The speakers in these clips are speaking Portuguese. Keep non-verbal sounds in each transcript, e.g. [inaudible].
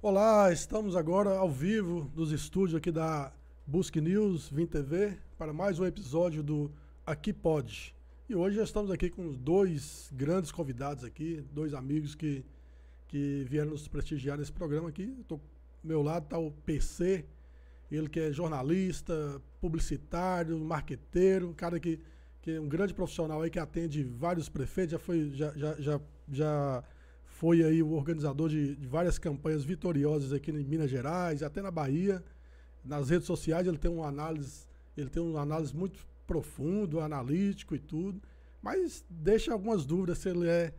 Olá, estamos agora ao vivo nos estúdios aqui da Busque News, Vim TV, para mais um episódio do Aqui Pode. E hoje já estamos aqui com dois grandes convidados aqui, dois amigos que, que vieram nos prestigiar nesse programa aqui. Tô, meu lado está o PC, ele que é jornalista, publicitário, marqueteiro, um cara que, que é um grande profissional aí que atende vários prefeitos, já foi, já, já, já, já foi aí o organizador de, de, várias campanhas vitoriosas aqui em Minas Gerais, até na Bahia. Nas redes sociais ele tem uma análise, ele tem uma análise muito profundo, analítico e tudo, mas deixa algumas dúvidas se ele é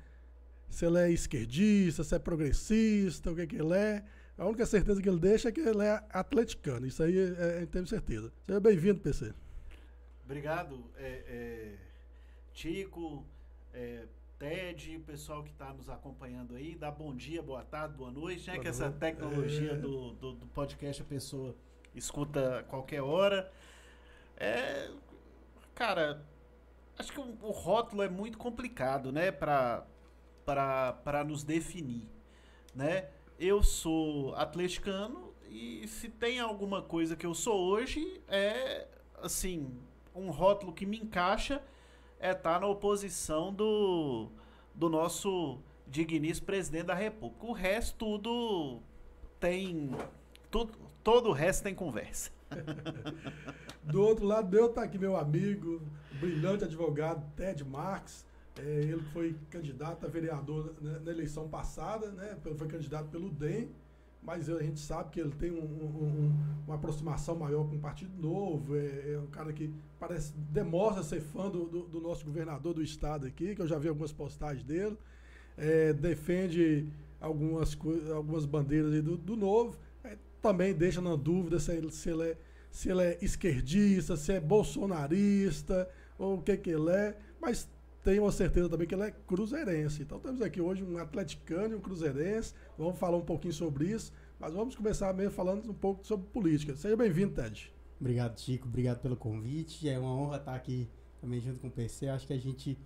se ele é esquerdista, se é progressista, o que, que ele é. A única certeza que ele deixa é que ele é atleticano. Isso aí é, é, tenho certeza. Seja bem-vindo, PC. Obrigado, é, é, Tico, é, Ted, o pessoal que está nos acompanhando aí, dá bom dia, boa tarde, boa noite, né? Boa que essa tecnologia é... do, do, do, podcast a pessoa escuta a qualquer hora. É, cara, acho que o, rótulo é muito complicado, né? Para nos definir, né? Eu sou atleticano e se tem alguma coisa que eu sou hoje é, assim, um rótulo que me encaixa é estar tá na oposição do, do nosso digníssimo presidente da República. O resto tudo tem. Tudo, todo o resto tem conversa. [laughs] do outro lado, eu tá aqui meu amigo, brilhante advogado Ted Marx. É, ele foi candidato a vereador na, eleição passada, né? Foi candidato pelo DEM mas a gente sabe que ele tem um, um, uma aproximação maior com o Partido Novo, é, é, um cara que parece, demonstra ser fã do, do, do, nosso governador do estado aqui, que eu já vi algumas postagens dele, é, defende algumas, algumas bandeiras do, do Novo, também deixa na dúvida se ele, se, ele é, se ele é esquerdista, se é bolsonarista, ou o que que ele é, mas tenho a certeza também que ele é cruzeirense. Então temos aqui hoje um atleticano e um cruzeirense. Vamos falar um pouquinho sobre isso, mas vamos começar mesmo falando um pouco sobre política. Seja bem-vindo, Ted. Obrigado, Chico. Obrigado pelo convite. É uma honra estar aqui também junto com o PC. Acho que a gente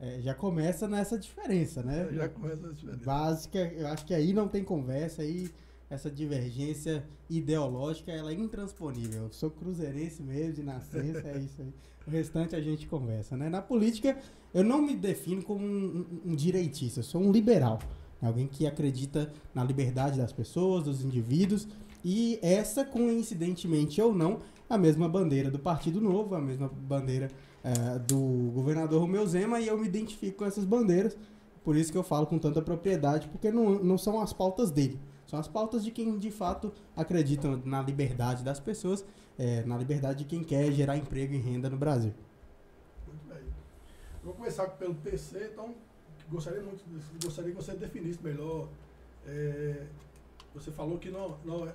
é, já começa nessa diferença, né? É, já começa nessa diferença. Básica, eu acho que aí não tem conversa, aí essa divergência ideológica ela é intransponível. Eu sou cruzeirense mesmo de nascença, é isso aí. O restante a gente conversa, né? Na política, eu não me defino como um, um, um direitista, eu sou um liberal. Alguém que acredita na liberdade das pessoas, dos indivíduos, e essa, coincidentemente ou não, a mesma bandeira do Partido Novo, a mesma bandeira é, do governador Romeu Zema, e eu me identifico com essas bandeiras, por isso que eu falo com tanta propriedade, porque não, não são as pautas dele são as pautas de quem de fato acredita na liberdade das pessoas, é, na liberdade de quem quer gerar emprego e renda no Brasil. Muito bem. Vou começar pelo PC, então gostaria muito, gostaria que você definisse melhor. É, você falou que não, não, é,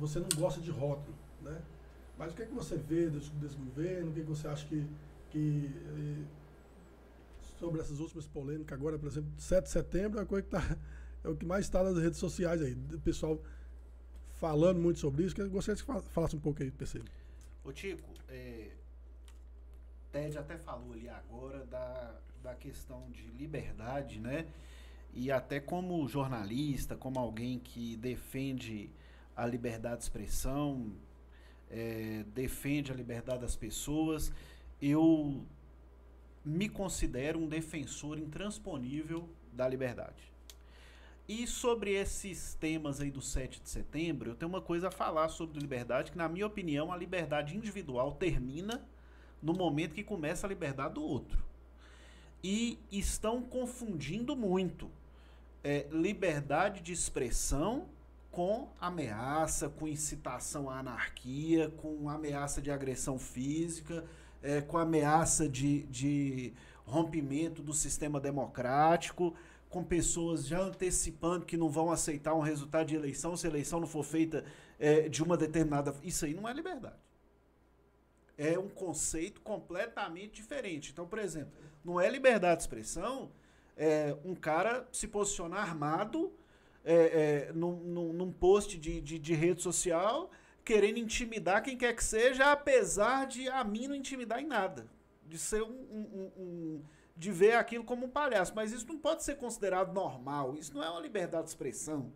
você não gosta de rótulo, né? Mas o que é que você vê desse, desse governo? O que, é que você acha que, que eh, sobre essas últimas polêmicas agora, por exemplo, 7 de setembro, é a coisa que está é o que mais está nas redes sociais aí. O pessoal falando muito sobre isso. Eu gostaria que falasse um pouco aí, PC. Ô Tico, é, Ted até falou ali agora da, da questão de liberdade, né? E até como jornalista, como alguém que defende a liberdade de expressão, é, defende a liberdade das pessoas, eu me considero um defensor intransponível da liberdade. E sobre esses temas aí do 7 de setembro, eu tenho uma coisa a falar sobre liberdade, que na minha opinião a liberdade individual termina no momento que começa a liberdade do outro. E estão confundindo muito é, liberdade de expressão com ameaça, com incitação à anarquia, com ameaça de agressão física, é, com ameaça de, de rompimento do sistema democrático com pessoas já antecipando que não vão aceitar um resultado de eleição se a eleição não for feita é, de uma determinada. Isso aí não é liberdade. É um conceito completamente diferente. Então, por exemplo, não é liberdade de expressão é, um cara se posicionar armado é, é, num, num, num, post de, de, de, rede social, querendo intimidar quem quer que seja, apesar de a mim não intimidar em nada. De ser um, um, um de ver aquilo como um palhaço. Mas isso não pode ser considerado normal. Isso não é uma liberdade de expressão.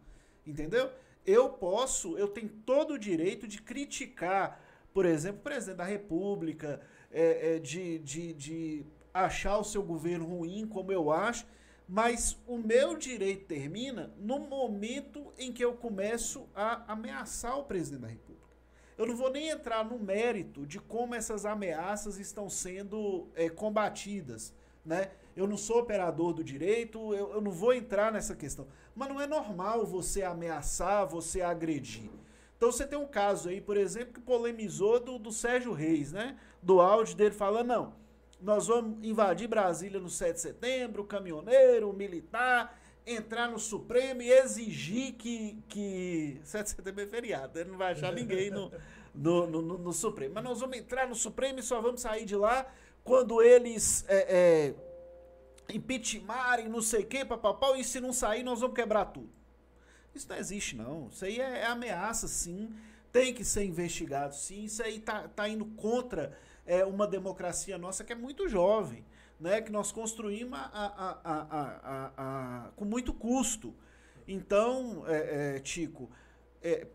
Entendeu? Eu posso, eu tenho todo o direito de criticar, por exemplo, o presidente da República, é, é, de, de, de achar o seu governo ruim, como eu acho, mas o meu direito termina no momento em que eu começo a ameaçar o presidente da República. Eu não vou nem entrar no mérito de como essas ameaças estão sendo é, combatidas. Né? Eu não sou operador do direito, eu, eu não vou entrar nessa questão. Mas não é normal você ameaçar, você agredir. Então você tem um caso aí, por exemplo, que polemizou do, do Sérgio Reis, né? Do áudio dele falando, não, nós vamos invadir Brasília no 7 de setembro, caminhoneiro, militar, entrar no Supremo e exigir que. que [laughs] 7 de setembro é feriado, ele não vai achar ninguém no, no, no, no, Supremo. Mas nós vamos entrar no Supremo e só vamos sair de lá quando eles é, é, impeachmentarem, não sei quem, papapau, e se não sair, nós vamos quebrar tudo. Isso não existe, não. Isso aí é, é ameaça, sim. Tem que ser investigado, sim. Isso aí tá, tá indo contra é, uma democracia nossa que é muito jovem, né? que nós construímos a, a, a, com muito custo. Então, é, é, Tico, é,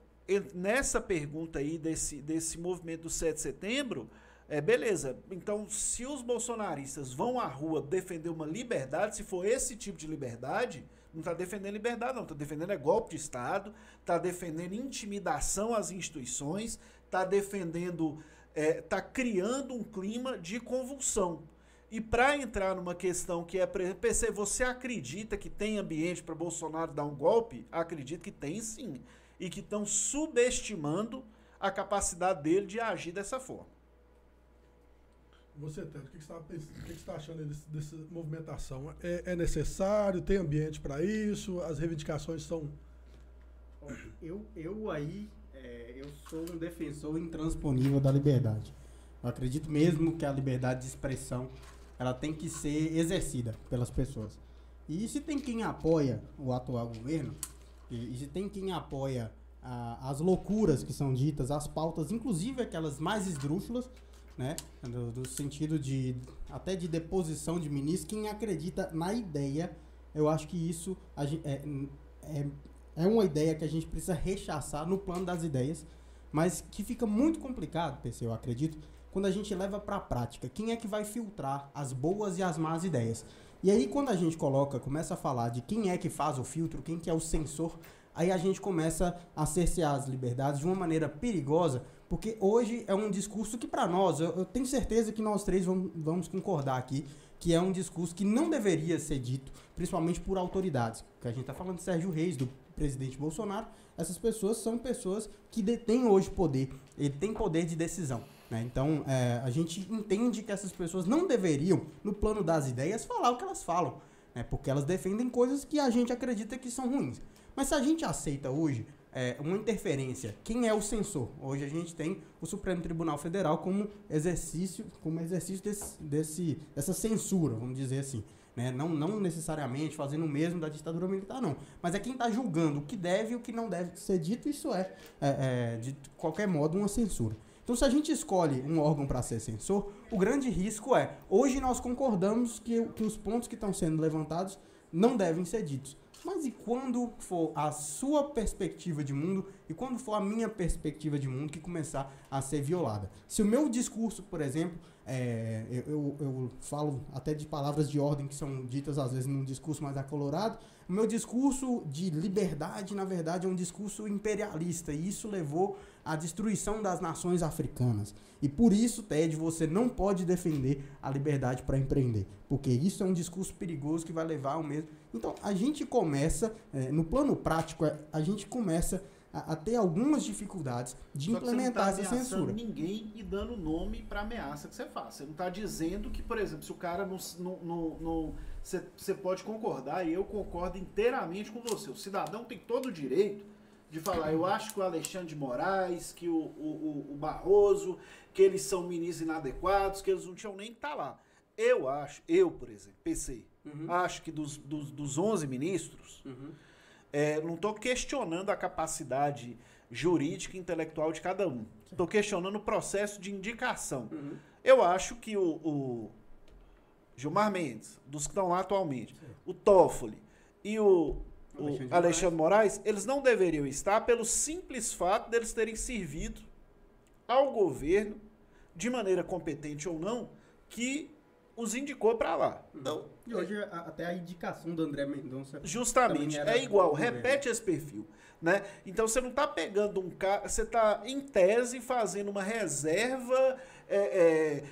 nessa pergunta aí desse, desse movimento do 7 de setembro, é, beleza, então se os bolsonaristas vão à rua defender uma liberdade, se for esse tipo de liberdade, não está defendendo liberdade, não, está defendendo é golpe de Estado, está defendendo intimidação às instituições, está defendendo está é, tá criando um clima de convulsão. E para entrar numa questão que é PC, você acredita que tem ambiente para Bolsonaro dar um golpe? Acredito que tem sim. E que estão subestimando a capacidade dele de agir dessa forma. Você, Ted, o que, você está achando desse, dessa movimentação? É, é necessário? Tem ambiente para isso? As reivindicações são. Eu, eu aí é, eu sou um defensor intransponível da liberdade. Eu acredito mesmo que a liberdade de expressão ela tem que ser exercida pelas pessoas. E se tem quem apoia o atual governo, e, e se tem quem apoia as loucuras que são ditas, as pautas, inclusive aquelas mais esdrúxulas, né, no, no sentido de até de deposição de ministros, quem acredita na ideia, eu acho que isso é, é é uma ideia que a gente precisa rechaçar no plano das ideias, mas que fica muito complicado, PC, eu acredito, quando a gente leva para a prática. Quem é que vai filtrar as boas e as más ideias? E aí quando a gente coloca, começa a falar de quem é que faz o filtro, quem que é o sensor, aí a gente começa a cercear as liberdades de uma maneira perigosa, porque hoje é um discurso que para nós, eu, eu, tenho certeza que nós três vamos, vamos concordar aqui, que é um discurso que não deveria ser dito, principalmente por autoridades. Que a gente está falando de Sérgio Reis, do presidente Bolsonaro, essas pessoas são pessoas que detêm hoje poder, ele tem poder de decisão. Né? Então, é, a gente entende que essas pessoas não deveriam, no plano das ideias, falar o que elas falam, né? porque elas defendem coisas que a gente acredita que são ruins. Mas se a gente aceita hoje é, uma interferência, quem é o censor? Hoje a gente tem o Supremo Tribunal Federal como exercício, como exercício desse, desse, dessa censura, vamos dizer assim. Né? Não, não necessariamente fazendo o mesmo da ditadura militar, não. Mas é quem está julgando o que deve e o que não deve ser dito, isso é, é, é de qualquer modo, uma censura. Então, se a gente escolhe um órgão para ser censor, o grande risco é, hoje nós concordamos que, que os pontos que estão sendo levantados não devem ser ditos. Mas e quando for a sua perspectiva de mundo e quando for a minha perspectiva de mundo que começar a ser violada? Se o meu discurso, por exemplo, é, eu, eu, falo até de palavras de ordem que são ditas às vezes num discurso mais acolorado. O meu discurso de liberdade, na verdade, é um discurso imperialista e isso levou à destruição das nações africanas. E por isso, Ted, você não pode defender a liberdade para empreender, porque isso é um discurso perigoso que vai levar ao mesmo. Então, a gente começa, é, no plano prático, é, a gente começa a, a ter algumas dificuldades de Só implementar você não tá essa censura. ninguém e dando nome para ameaça que você faz. Você não está dizendo que, por exemplo, se o cara não. você pode concordar, e eu concordo inteiramente com você. O cidadão tem todo o direito de falar, eu acho que o Alexandre de Moraes, que o, o, o Barroso, que eles são ministros inadequados, que eles não tinham nem que estar tá lá. Eu acho, eu, por exemplo, PC, uhum. acho que dos, dos, dos 11 ministros, uhum. é, não estou questionando a capacidade jurídica e intelectual de cada um. Estou questionando o processo de indicação. Uhum. Eu acho que o, o, Gilmar Mendes, dos que estão lá atualmente, Sim. o Toffoli e o, o Alexandre, Alexandre Moraes, eles não deveriam estar pelo simples fato deles terem servido ao governo, de maneira competente ou não, que os indicou para lá. Então, e hoje até a indicação do André Mendonça. Justamente, é igual, repete esse perfil. Né? Então você não está pegando um cara, você está em tese fazendo uma reserva é, é,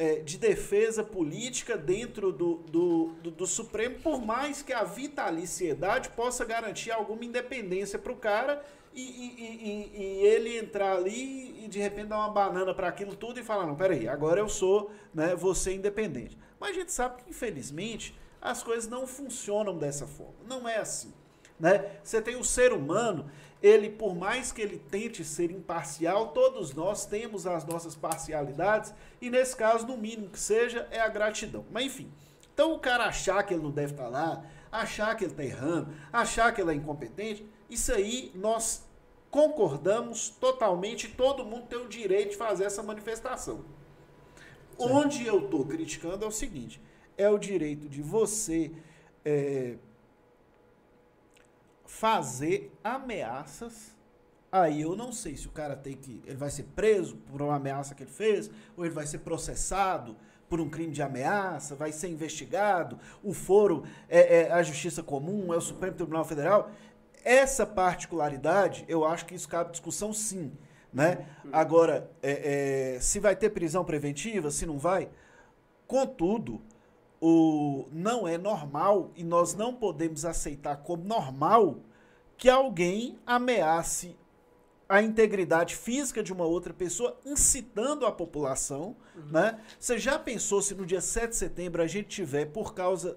é, de defesa política dentro do, do, do, do, Supremo, por mais que a vitaliciedade possa garantir alguma independência para o cara e, e, e, e, ele entrar ali e de repente dar uma banana para aquilo tudo e falar, não, peraí, agora eu sou, né, você independente. Mas a gente sabe que, infelizmente, as coisas não funcionam dessa forma. Não é assim. Né? Você tem o ser humano, ele, por mais que ele tente ser imparcial, todos nós temos as nossas parcialidades, e nesse caso, no mínimo que seja, é a gratidão. Mas enfim, então o cara achar que ele não deve estar lá, achar que ele está errando, achar que ele é incompetente, isso aí nós concordamos totalmente, todo mundo tem o direito de fazer essa manifestação. Sim. Onde eu estou criticando é o seguinte: é o direito de você. É, fazer ameaças. Aí eu não sei se o cara tem que. Ele vai ser preso por uma ameaça que ele fez, ou ele vai ser processado por um crime de ameaça, vai ser investigado. O foro é, é a Justiça Comum, é o Supremo Tribunal Federal. Essa particularidade, eu acho que isso cabe discussão sim. Né? Agora, é, é, se vai ter prisão preventiva, se não vai. Contudo, o, não é normal e nós não podemos aceitar como normal que alguém ameace a integridade física de uma outra pessoa, incitando a população. Uhum. Né? Você já pensou se no dia 7 de setembro a gente tiver, por causa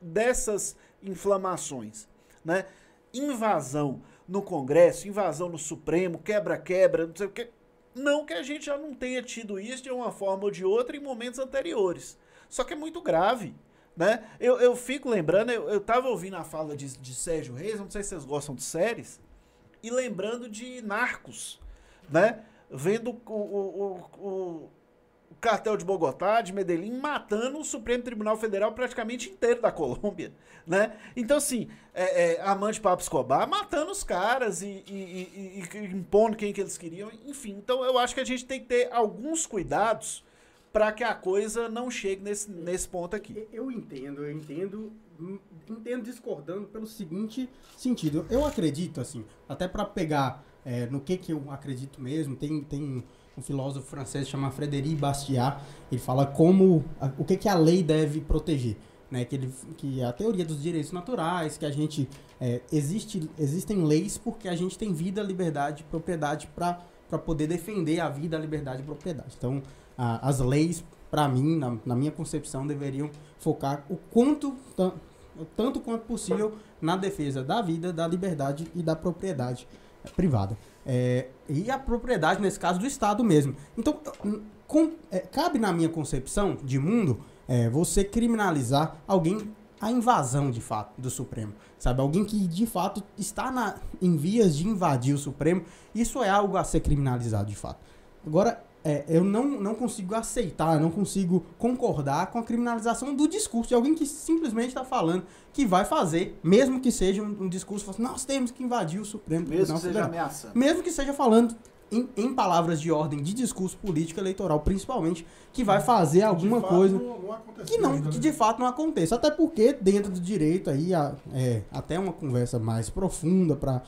dessas inflamações, né? invasão no Congresso, invasão no Supremo, quebra-quebra, não sei o que. Não que a gente já não tenha tido isso de uma forma ou de outra em momentos anteriores. Só que é muito grave. Né? Eu, eu fico lembrando, eu, eu tava ouvindo a fala de, de Sérgio Reis, não sei se vocês gostam de séries, e lembrando de Narcos, né? Vendo o, o, o, o cartel de Bogotá, de Medellín, matando o Supremo Tribunal Federal praticamente inteiro da Colômbia, né? Então, assim, é, é, amante Pablo Escobar matando os caras e, e, e, e, impondo quem que eles queriam, enfim. Então, eu acho que a gente tem que ter alguns cuidados para que a coisa não chegue nesse, nesse ponto aqui. Eu entendo, eu entendo, entendo discordando pelo seguinte sentido. Eu acredito, assim, até para pegar é, no que, que eu acredito mesmo, tem, tem um filósofo francês chamado Frédéric Bastiat, ele fala como, o que, que a lei deve proteger. Né, que, ele, que a teoria dos direitos naturais, que a gente é, existe, existem leis porque a gente tem vida, liberdade, propriedade para poder defender a vida, a liberdade e propriedade. Então, a, as leis, para mim, na, na, minha concepção, deveriam focar o quanto, tanto quanto possível, na defesa da vida, da liberdade e da propriedade privada. É, e a propriedade, nesse caso, do Estado mesmo. Então, com, é, cabe na minha concepção de mundo é, você criminalizar alguém a invasão de fato do Supremo, sabe? Alguém que de fato está na, em vias de invadir o Supremo, isso é algo a ser criminalizado de fato. Agora, é, eu não, não consigo aceitar, não consigo concordar com a criminalização do discurso de alguém que simplesmente está falando que vai fazer, mesmo que seja um, um discurso, assim, nós temos que invadir o Supremo Mesmo que seja ameaça. Mesmo que seja falando em, em, palavras de ordem de discurso político eleitoral, principalmente, que vai fazer alguma coisa não, não que não que de fato não aconteça. Até porque dentro do direito aí, é, até uma conversa mais profunda para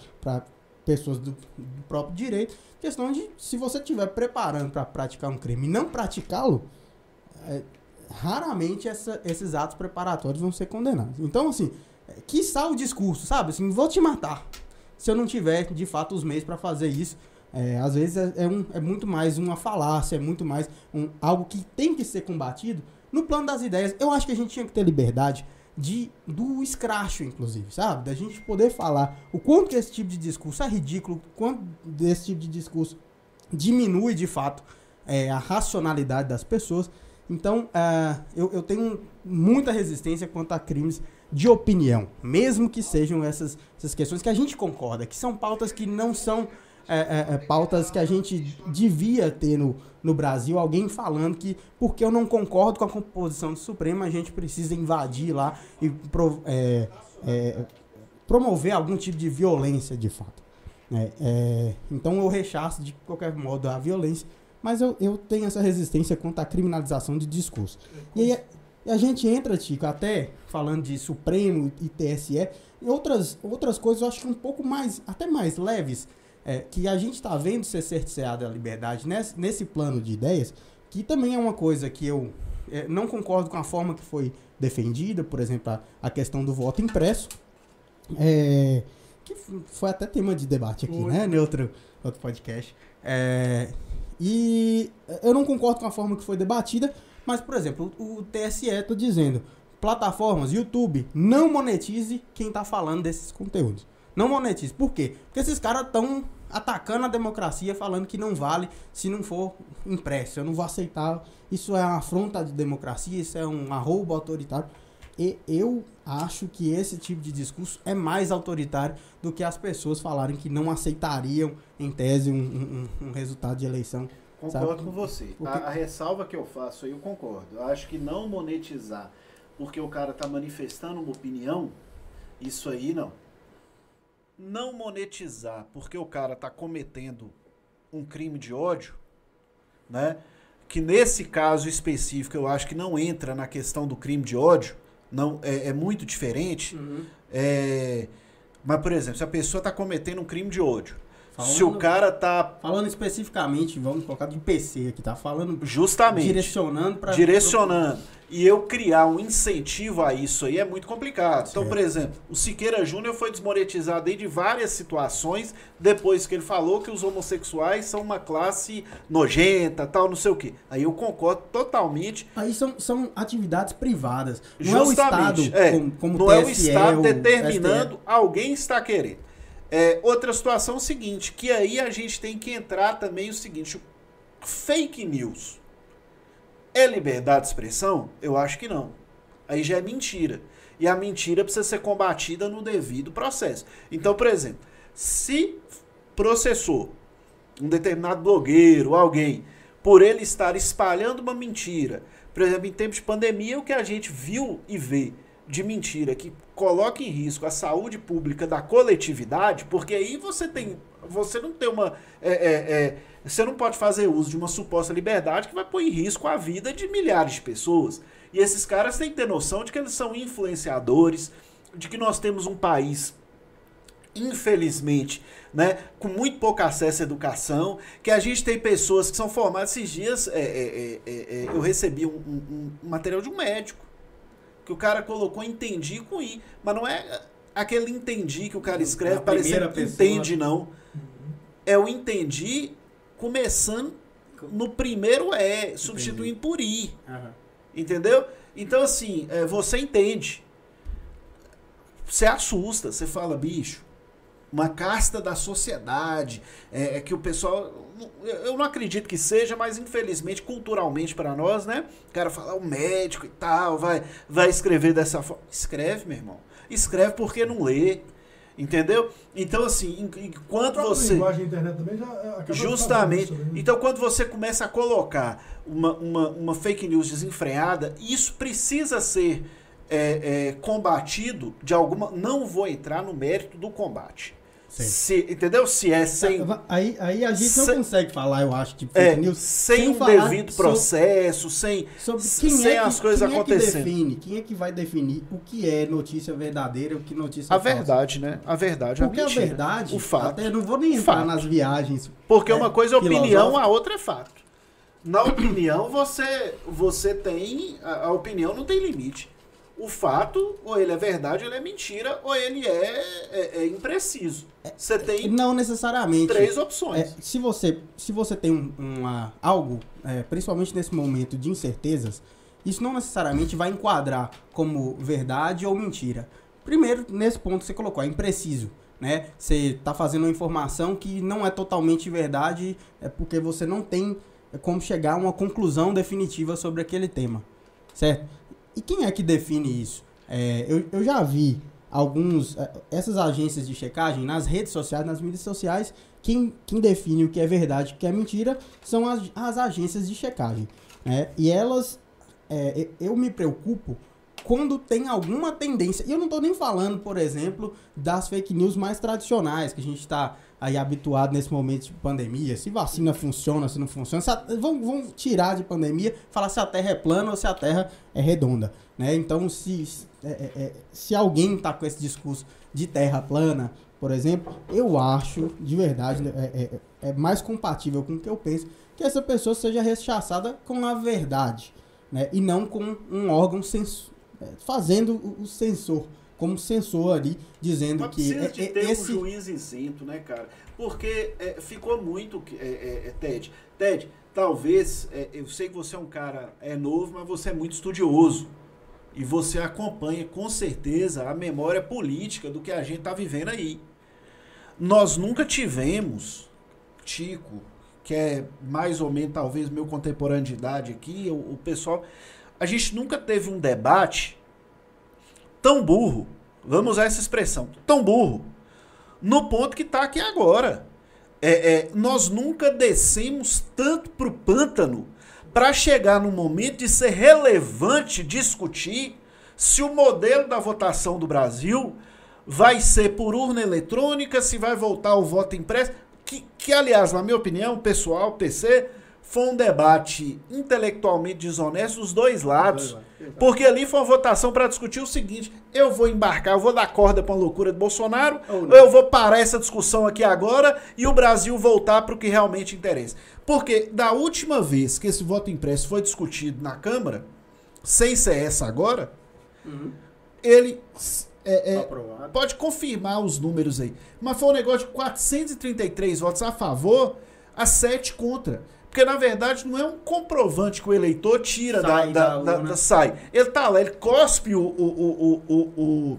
pessoas do, do, próprio direito. Questão de se você estiver preparando para praticar um crime e não praticá-lo, é, raramente essa, esses atos preparatórios vão ser condenados. Então, assim, é, que o discurso, sabe? Assim, vou te matar. Se eu não tiver, de fato, os meios para fazer isso. É, às vezes é, é, um, é muito mais uma falácia, é muito mais um, algo que tem que ser combatido. No plano das ideias, eu acho que a gente tinha que ter liberdade de do escracho, inclusive, sabe? Da gente poder falar o quanto que esse tipo de discurso é ridículo, o quanto desse tipo de discurso diminui de fato é, a racionalidade das pessoas Então, uh, eu, eu tenho muita resistência quanto a crimes de opinião, mesmo que sejam essas, essas questões que a gente concorda, que são pautas que não são é, é, é, pautas que a gente devia ter no, no Brasil, alguém falando que porque eu não concordo com a composição do Supremo, a gente precisa invadir lá e pro, é, é, promover algum tipo de violência de fato. É, é, então eu rechaço de qualquer modo a violência, mas eu, eu tenho essa resistência contra a criminalização de discurso. E aí e a gente entra, Tico, até falando de Supremo e TSE, e outras, outras coisas eu acho que um pouco mais, até mais leves, é, que a gente está vendo ser cerceada a liberdade nesse, nesse plano de ideias, que também é uma coisa que eu é, não concordo com a forma que foi defendida, por exemplo, a, a questão do voto impresso, é, que foi até tema de debate aqui, foi. né, no outro, outro podcast. É, e eu não concordo com a forma que foi debatida, mas, por exemplo, o, o TSE está dizendo, plataformas, YouTube, não monetize quem está falando desses conteúdos. Não monetize. Por quê? Porque esses caras estão atacando a democracia, falando que não vale se não for impresso. Eu não vou aceitar. Isso é uma afronta à democracia, isso é um arrobo autoritário. E eu acho que esse tipo de discurso é mais autoritário do que as pessoas falarem que não aceitariam, em tese, um, um, um resultado de eleição. Concordo sabe? com você. Porque... A, a, ressalva que eu faço aí, eu concordo. Eu acho que não monetizar porque o cara está manifestando uma opinião, isso aí não não monetizar porque o cara está cometendo um crime de ódio, né? Que nesse caso específico eu acho que não entra na questão do crime de ódio, não é, é muito diferente. Uhum. É, mas, por exemplo, se a pessoa está cometendo um crime de ódio, Falando, se o cara tá. Falando especificamente, vamos colocar de PC aqui, tá? Falando. Justamente. Direcionando para. Direcionando e eu criar um incentivo a isso aí é muito complicado. Então, por exemplo, o Siqueira Júnior foi desmonetizado aí de várias situações depois que ele falou que os homossexuais são uma classe nojenta, tal, não sei o quê. Aí eu concordo totalmente. Aí são, são atividades privadas. Não Justamente, é o Estado, é, como, como não TSE, é o Estado determinando, alguém está querendo. É, outra situação é o seguinte, que aí a gente tem que entrar também o seguinte, fake news é liberdade de expressão? Eu acho que não. Aí já é mentira. E a mentira precisa ser combatida no devido processo. Então, por exemplo, se processou um determinado blogueiro, alguém, por ele estar espalhando uma mentira, por exemplo, em tempos de pandemia, o que a gente viu e vê de mentira que coloca em risco a saúde pública da coletividade, porque aí você tem, você não tem uma é, é, é, você não pode fazer uso de uma suposta liberdade que vai pôr em risco a vida de milhares de pessoas. E esses caras têm que ter noção de que eles são influenciadores, de que nós temos um país, infelizmente, né, com muito pouco acesso à educação, que a gente tem pessoas que são formadas esses dias. É, é, é, é eu recebi um, um, um, material de um médico que o cara colocou entendi com i, mas não é aquele entendi que o cara escreve parecendo que entende não. É o entendi começando no primeiro é, substituindo por i. Uhum. Entendeu? Então, assim, é, você entende. Você assusta, você fala, bicho, uma casta da sociedade, é, é, que o pessoal. Eu não acredito que seja, mas infelizmente, culturalmente para nós, né? O cara fala, o médico e tal, vai, vai escrever dessa forma. Escreve, meu irmão. Escreve porque não lê. Entendeu? Então, assim, enquanto você. linguagem internet também já é, Justamente. Né? Então, quando você começa a colocar uma, uma, uma fake news desenfreada, isso precisa ser é, é, combatido de alguma. Não vou entrar no mérito do combate. Se, entendeu? Se é sem. Aí, aí a gente sem, não consegue falar, eu acho, de fake é, news. Sem, sem um devido processo, sem, sobre quem sem é que, as coisas quem acontecendo. É que define, quem é que vai definir o que é notícia verdadeira e o que notícia A falsa? verdade, né? A verdade, Porque a mentira. a verdade, o fato. Até não vou nem entrar fato. nas viagens. Porque é, uma coisa é opinião, a outra é fato. Na opinião, você, você tem. A, a opinião não tem limite o fato, ou ele é verdade, ou ele é mentira, ou ele é, é, é impreciso. Você tem não necessariamente três opções. É, se você se você tem um, uma algo, é, principalmente nesse momento de incertezas, isso não necessariamente vai enquadrar como verdade ou mentira. Primeiro, nesse ponto que você colocou, é impreciso. Né? Você está fazendo uma informação que não é totalmente verdade, é porque você não tem como chegar a uma conclusão definitiva sobre aquele tema, certo? E quem é que define isso? É, eu, eu já vi alguns é, essas agências de checagem nas redes sociais, nas mídias sociais, quem, quem define o que é verdade e o que é mentira são as, as agências de checagem. Né? E elas, é, eu me preocupo quando tem alguma tendência. E eu não estou nem falando, por exemplo, das fake news mais tradicionais, que a gente está aí habituado nesse momento de pandemia, se vacina funciona, se não funciona, se a, vão, vão tirar de pandemia, falar se a Terra é plana ou se a Terra é redonda, né? Então, se, é, é, é se alguém está com esse discurso de Terra plana, por exemplo, eu acho, de verdade, é, é, é, mais compatível com o que eu penso, que essa pessoa seja rechaçada com a verdade, né? E não com um órgão é, fazendo o, o sensor como censor ali, dizendo Mas que precisa de é, ter esse... um juiz isento, né, cara? Porque é, ficou muito, é, é, é, Ted. Ted, talvez, é, eu sei que você é um cara é novo, mas você é muito estudioso. E você acompanha com certeza a memória política do que a gente está vivendo aí. Nós nunca tivemos, Tico, que é mais ou menos talvez meu contemporâneo de idade aqui, o, o pessoal. A gente nunca teve um debate tão burro, vamos usar essa expressão, tão burro, no ponto que está aqui agora. É, é, nós nunca descemos tanto para o pântano para chegar no momento de ser relevante discutir se o modelo da votação do Brasil vai ser por urna eletrônica, se vai voltar o voto impresso, que, que aliás, na minha opinião, pessoal, PC, foi um debate intelectualmente desonesto dos dois lados. Porque ali foi uma votação para discutir o seguinte: eu vou embarcar, eu vou dar corda para a loucura de Bolsonaro, ou eu vou parar essa discussão aqui agora e o Brasil voltar para o que realmente interessa. Porque da última vez que esse voto impresso foi discutido na Câmara, sem ser essa agora, uhum. ele é, é, pode confirmar os números aí. Mas foi um negócio de 433 votos a favor a 7 contra. Porque, na verdade, não é um comprovante que o eleitor tira sai da, da, da, da, sai. Ele tá lá, ele cospe o, o, o, o,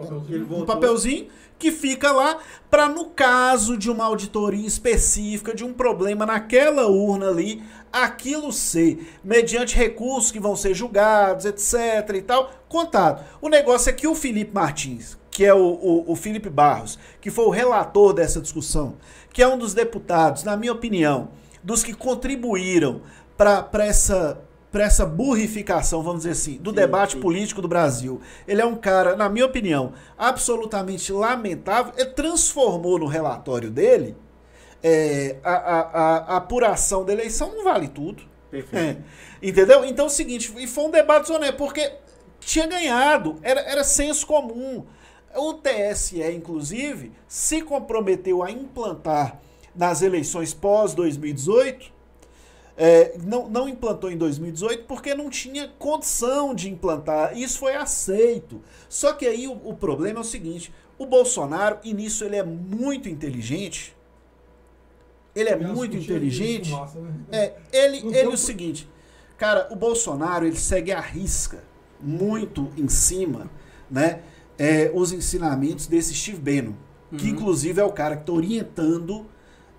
o, o papelzinho que fica lá para, no caso de uma auditoria específica, de um problema naquela urna ali, aquilo ser, mediante recursos que vão ser julgados, etc e tal, contado. O negócio é que o Felipe Martins, que é o, o, o Felipe Barros, que foi o relator dessa discussão, que é um dos deputados, na minha opinião, dos que contribuíram para essa para essa burrificação, vamos dizer assim, do sim, debate sim. político do Brasil. Ele é um cara, na minha opinião, absolutamente lamentável. Ele transformou no relatório dele é, a, a, a, apuração da eleição não vale tudo. É, entendeu? Então é o seguinte, e foi um debate honesto, porque tinha ganhado, era, era senso comum. O TSE, inclusive, se comprometeu a implantar nas eleições pós-2018, é, não, não implantou em 2018 porque não tinha condição de implantar. Isso foi aceito. Só que aí o, o problema é o seguinte: o Bolsonaro, e nisso ele é muito inteligente. Ele é muito inteligente. Né? É, ele, ele é o seguinte, cara, o Bolsonaro ele segue a risca muito em cima, né? É, os ensinamentos desse Steve Bannon, que uhum. inclusive é o cara que está orientando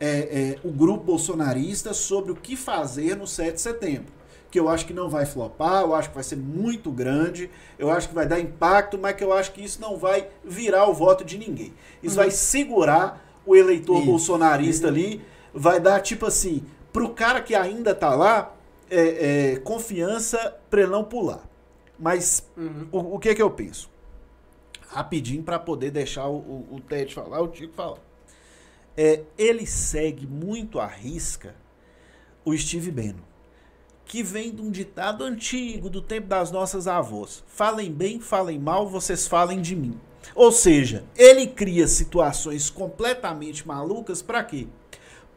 é, é, o grupo bolsonarista sobre o que fazer no 7 de setembro. Que eu acho que não vai flopar, eu acho que vai ser muito grande, eu acho que vai dar impacto, mas que eu acho que isso não vai virar o voto de ninguém. Isso uhum. vai segurar o eleitor isso. bolsonarista ali, vai dar tipo assim, pro cara que ainda tá lá, é, é, confiança para ele não pular. Mas uhum. o, o, que é que eu penso? Rapidinho para poder deixar o, o, o Ted falar, o Tico falar é, ele segue muito à risca o Steve Bannon, que vem de um ditado antigo, do tempo das nossas avós. Falem bem, falem mal, vocês falem de mim. Ou seja, ele cria situações completamente malucas para quê?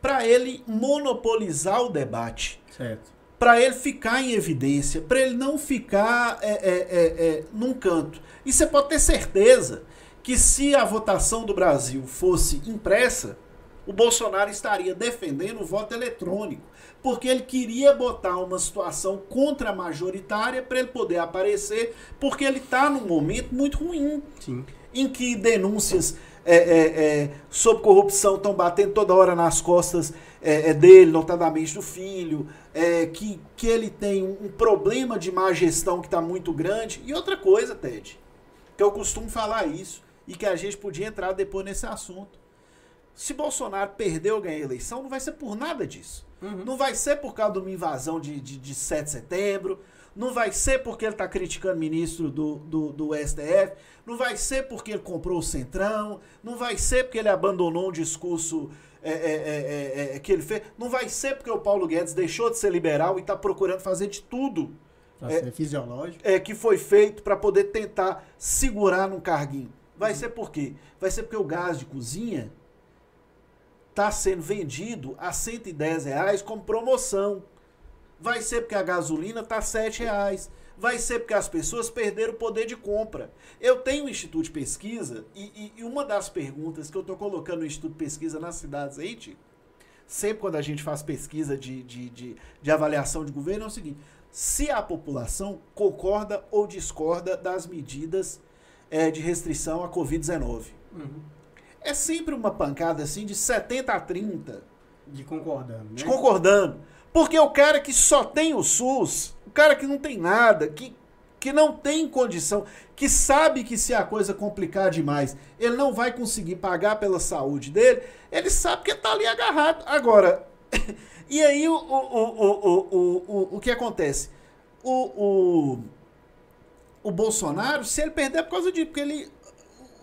Para ele monopolizar o debate. Certo. Para ele ficar em evidência, para ele não ficar é, é, é, é, num canto. E você pode ter certeza que se a votação do Brasil fosse impressa, o Bolsonaro estaria defendendo o voto eletrônico, porque ele queria botar uma situação contra-majoritária para ele poder aparecer, porque ele está num momento muito ruim, Sim. em que denúncias é, é, é, sobre corrupção estão batendo toda hora nas costas é, é dele, notadamente do filho, é, que, que ele tem um problema de má gestão que está muito grande. E outra coisa, Ted, que eu costumo falar isso, e que a gente podia entrar depois nesse assunto. Se Bolsonaro perder ou ganhar a eleição, não vai ser por nada disso. Uhum. Não vai ser por causa de uma invasão de, de, de 7 de setembro, não vai ser porque ele está criticando o ministro do, do, do, STF, não vai ser porque ele comprou o Centrão, não vai ser porque ele abandonou um discurso é, é, é, é, é que ele fez, não vai ser porque o Paulo Guedes deixou de ser liberal e está procurando fazer de tudo. é, fisiológico. É, que foi feito para poder tentar segurar num carguinho. Vai ser por quê? Vai ser porque o gás de cozinha está sendo vendido a 110 reais como promoção. Vai ser porque a gasolina está 7 reais. Vai ser porque as pessoas perderam o poder de compra. Eu tenho um instituto de pesquisa e, e, e uma das perguntas que eu estou colocando no instituto de pesquisa nas cidades aí, Tico, sempre quando a gente faz pesquisa de, de, de, de avaliação de governo, é o seguinte: se a população concorda ou discorda das medidas é, de restrição à Covid-19. Uhum. É sempre uma pancada assim de 70 a 30. De concordando. Né? De concordando. Porque o cara que só tem o SUS, o cara que não tem nada, que, que não tem condição, que sabe que se a coisa complicar demais, ele não vai conseguir pagar pela saúde dele, ele sabe que está ali agarrado. Agora, [laughs] e aí o, o, o, o, o, o, que acontece? O, o, o Bolsonaro, se ele perder é por causa disso, porque ele.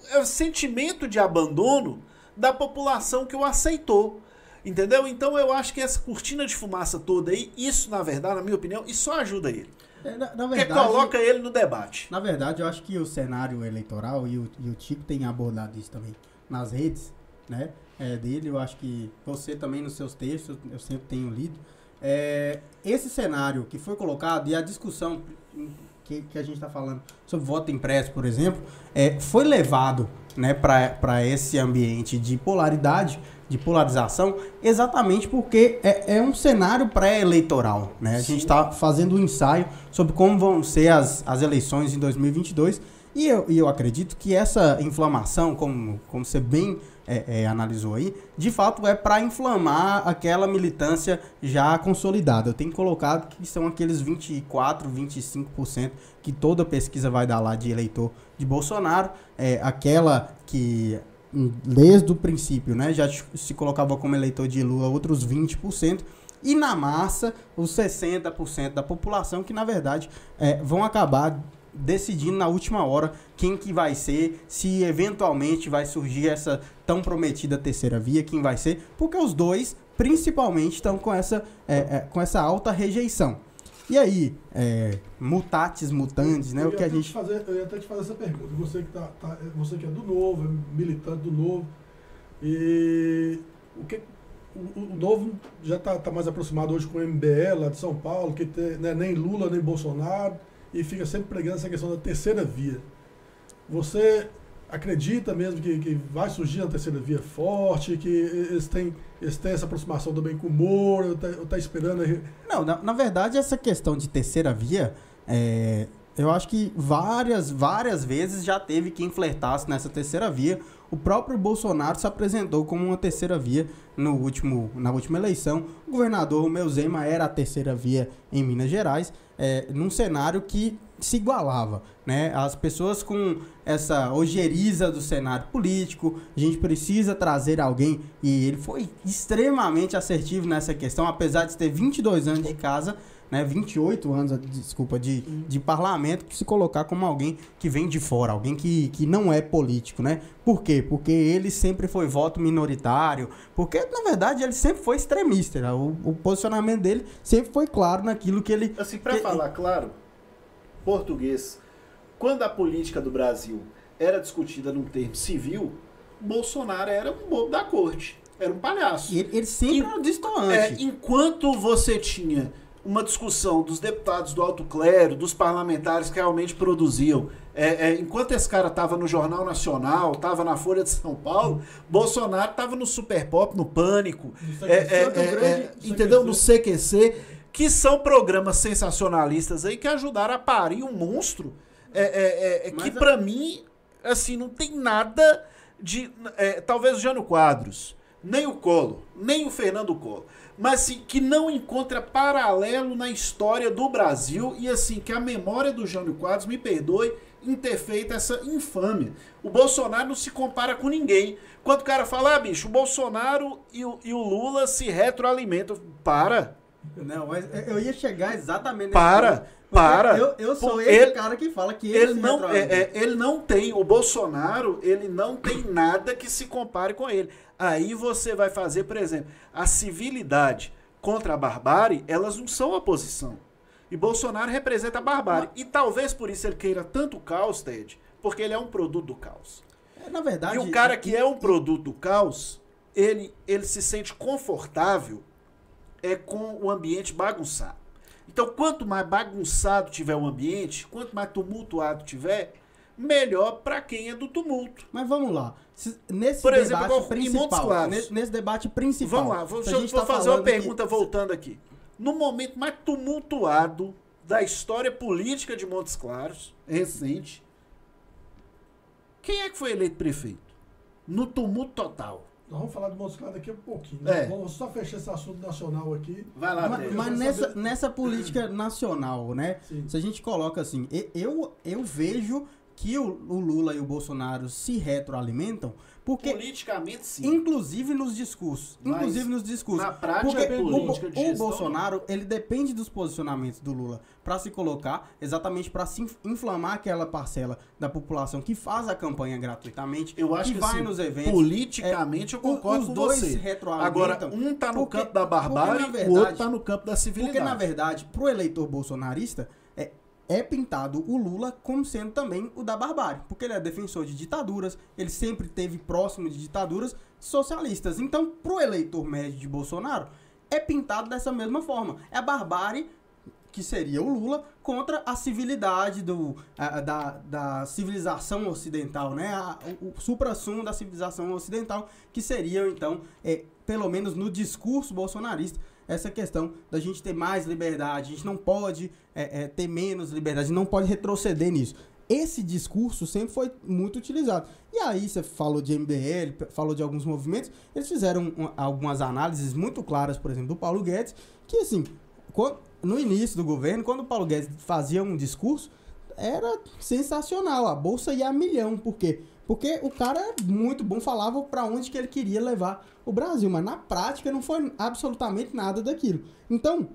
É o sentimento de abandono da população que o aceitou. Entendeu? Então eu acho que essa cortina de fumaça toda aí, isso, na verdade, na minha opinião, isso só ajuda ele. É, na, na verdade, Porque coloca ele no debate. Na verdade, eu acho que o cenário eleitoral, e o, e o Tico tem abordado isso também nas redes, né? É, dele, eu acho que você também nos seus textos, eu sempre tenho lido. É, esse cenário que foi colocado e a discussão que, que a gente está falando sobre voto impresso, por exemplo, é, foi levado né, para esse ambiente de polaridade de polarização, exatamente porque é, é um cenário pré-eleitoral. Né? A gente está fazendo um ensaio sobre como vão ser as, as eleições em 2022 e eu, e eu acredito que essa inflamação, como, como você bem é, é, analisou aí, de fato é para inflamar aquela militância já consolidada. Eu tenho colocado que são aqueles 24, 25% que toda pesquisa vai dar lá de eleitor de Bolsonaro, é, aquela que desde o princípio, né, já se colocava como eleitor de Lula outros 20%, e na massa, os 60% da população que, na verdade, é, vão acabar decidindo na última hora quem que vai ser, se eventualmente vai surgir essa tão prometida terceira via, quem vai ser, porque os dois, principalmente, estão com essa, é, é, com essa alta rejeição. E aí, é, mutatis mutandis, né? Eu o que a gente. Fazer, eu ia até te fazer essa pergunta. Você que, tá, tá, você que é do novo, é militante do novo. E o que. O, o novo já está tá mais aproximado hoje com o MBL lá de São Paulo, que tem, né, nem Lula nem Bolsonaro, e fica sempre pregando essa questão da terceira via. Você acredita mesmo que, que vai surgir uma terceira via forte, que eles têm, eles têm essa aproximação também com o Moro, está tá esperando... Aí... Não, na, na, verdade, essa questão de terceira via, é, eu acho que várias, várias vezes já teve quem flertasse nessa terceira via. O próprio Bolsonaro se apresentou como uma terceira via no último, na última eleição. O governador Meuzema era a terceira via em Minas Gerais, é, num cenário que se igualava, né? As pessoas com essa ojeriza do cenário político, a gente precisa trazer alguém e ele foi extremamente assertivo nessa questão, apesar de ter 22 anos de casa, né, 28 anos, desculpa, de, de parlamento, se colocar como alguém que vem de fora, alguém que, que não é político, né? Por quê? Porque ele sempre foi voto minoritário, porque, na verdade, ele sempre foi extremista, né? o, o posicionamento dele sempre foi claro naquilo que ele... Assim, para falar claro, português, quando a política do Brasil era discutida num termo civil, Bolsonaro era um bobo da corte. Era um palhaço. Ele, ele sempre era destoante. É, enquanto você tinha uma discussão dos deputados do alto clero, dos parlamentares que realmente produziam. É, é, enquanto esse cara estava no Jornal Nacional, estava na Folha de São Paulo, Bolsonaro estava no Super Pop, no Pânico, é, é, é, entendeu? No CQC, que são programas sensacionalistas aí que ajudaram a parir um monstro que para mim, assim, não tem nada de é, talvez o Jânio Quadros, nem o Colo, nem o Fernando Colo, mas assim, que não encontra paralelo na história do Brasil e assim que a memória do Jânio Quadros me perdoe em ter feito essa infâmia. O Bolsonaro não se compara com ninguém. Quando o cara fala, ah, bicho, o Bolsonaro e o, e o Lula se retroalimentam. Para. Não, mas eu ia chegar exatamente nesse Para. ponto, Para. Eu, eu sou esse ele- cara que fala que Ele não, é, é, ele não tem, o Bolsonaro, ele não tem nada que se compare com ele. Aí você vai fazer, por exemplo, a civilidade contra a barbárie, elas não são oposição. E Bolsonaro representa a barbárie. E talvez por isso ele queira tanto caos, Ted, porque ele é um produto do caos. É, Na verdade, E o cara que é um produto do caos, ele, ele se sente confortável é com o ambiente bagunçado. Então, quanto mais bagunçado tiver o ambiente, quanto mais tumultuado tiver, melhor para quem é do tumulto. Mas vamos lá. Se- Nesse Por exemplo, debate Montes principal, nesse, nesse debate principal. Vamos lá, vou, deixa vou tá fazer uma falando que- pergunta voltando aqui. No momento mais tumultuado da história política de Montes Claros, recente, quem é que foi eleito prefeito? No tumulto total. Nós vamos falar de Montes Claros daqui a pouquinho. né? É. Vamos só fechar esse assunto nacional aqui. Vai lá, Mas, mas nessa, saber- nessa política [clears throat] nacional, né? Sim. Se a gente coloca assim, eu, eu vejo que o, o Lula e o Bolsonaro se retroalimentam, porque Politicamente, sim. inclusive nos discursos, Mas inclusive nos discursos. Na prática Porque o, política o gestão, Bolsonaro, ele depende dos posicionamentos do Lula para se colocar, exatamente para se inf- inflamar aquela parcela da população que faz a campanha gratuitamente, Eu acho que, vai assim, nos eventos. politicamente eu O- concordo os com dois você. Agora, um tá no porque- campo da porque, barbárie, na o verdade- outro tá no campo da civilidade. Porque, na verdade, pro eleitor bolsonarista, é, pintado o Lula como sendo também o da barbárie. Porque ele é defensor de ditaduras, ele sempre teve próximo de ditaduras socialistas. Então, pro eleitor médio de Bolsonaro, é pintado dessa mesma forma. É a barbárie, que seria o Lula, contra a civilidade do, a- da, da civilização ocidental, né? A- o, o supra-sumo da civilização ocidental, que seria, então, é, pelo menos no discurso bolsonarista, essa questão da gente ter mais liberdade, a gente não pode é, é, ter menos liberdade, não pode retroceder nisso. Esse discurso sempre foi muito utilizado. E aí você falou de MBL, falou de alguns movimentos, eles fizeram um- algumas análises muito claras, por exemplo, do Paulo Guedes, que assim, quan- no início do governo, quando o Paulo Guedes fazia um discurso, era sensacional, a bolsa ia a milhão, por quê? Porque o cara é muito bom, falava para onde que ele queria levar o Brasil, mas na prática não foi absolutamente nada daquilo. Então,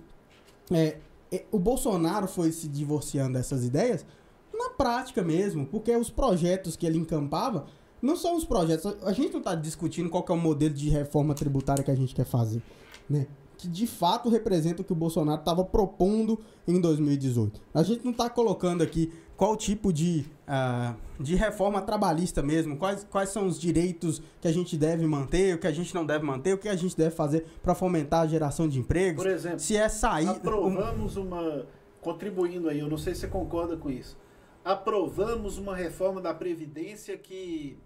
é, é, o Bolsonaro foi se divorciando dessas ideias na prática mesmo, porque os projetos que ele encampava não são os projetos. A gente não está discutindo qual é o modelo de reforma tributária que a gente quer fazer, né? Que de fato representa o que o Bolsonaro estava propondo em 2018. A gente não está colocando aqui qual tipo de, ah, de reforma trabalhista mesmo, quais, quais são os direitos que a gente deve manter, o que a gente não deve manter, o que a gente deve fazer para fomentar a geração de empregos, Por exemplo, se é sair. aprovamos uma. Contribuindo aí, eu não sei se você concorda com isso. Aprovamos uma reforma da Previdência que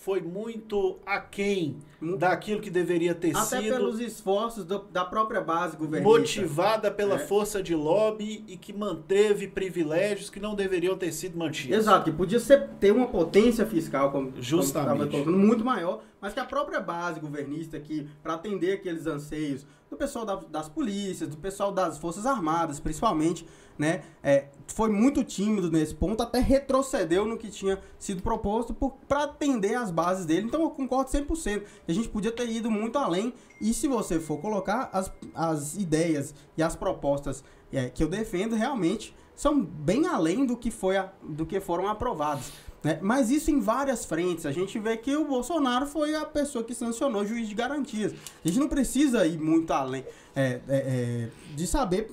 foi muito aquém Mu- daquilo que deveria ter Até sido. pelos esforços do- da própria base governista. motivada pela É. força de lobby e que manteve privilégios que não deveriam ter sido mantidos. Exato, que podia ser, ter uma potência fiscal, como, como Justamente. colocando, muito maior, mas que a própria base governista aqui, para atender aqueles anseios do pessoal da- das polícias, do pessoal das Forças Armadas, principalmente, né, é, foi muito tímido nesse ponto, até retrocedeu no que tinha sido proposto para atender as bases dele. Então eu concordo 100%. que A gente podia ter ido muito além, e se você for colocar as, as ideias e as propostas é, que eu defendo, realmente são bem além do que, foi a- do que foram aprovados. Né? Mas isso em várias frentes. A gente vê que o Bolsonaro foi a pessoa que sancionou o juiz de garantias. A gente não precisa ir muito além é, é, é, de saber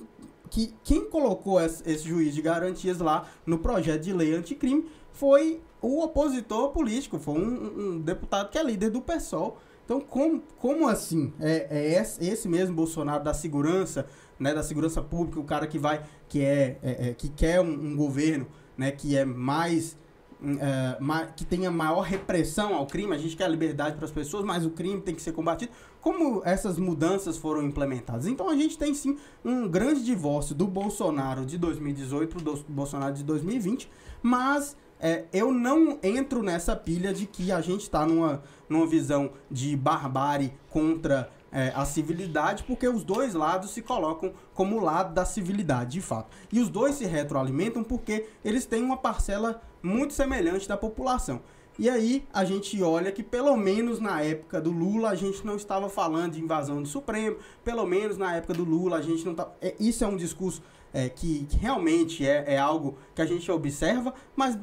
que quem colocou esse, juiz de garantias lá no projeto de lei anticrime foi o opositor político, foi um, um deputado que é líder do PSOL. Então, como, como assim? É, é esse, esse mesmo Bolsonaro da segurança, né, da segurança pública, o cara que vai, que é, é- é- que quer um, um governo, né, que é mais, hum, é, que tenha maior repressão ao crime. A gente quer a liberdade para as pessoas, mas o crime tem que ser combatido. Como essas mudanças foram implementadas? Então, a gente tem sim um grande divórcio do Bolsonaro de 2018 para o Bolsonaro de 2020, mas é, eu não entro nessa pilha de que a gente está numa, numa visão de barbárie contra é, a civilidade, porque os dois lados se colocam como lado da civilidade, de fato. E os dois se retroalimentam porque eles têm uma parcela muito semelhante da população. E aí a gente olha que pelo menos na época do Lula a gente não estava falando de invasão do Supremo, pelo menos na época do Lula a gente não tá. É, isso é um discurso é, que, que, realmente é, é algo que a gente observa, mas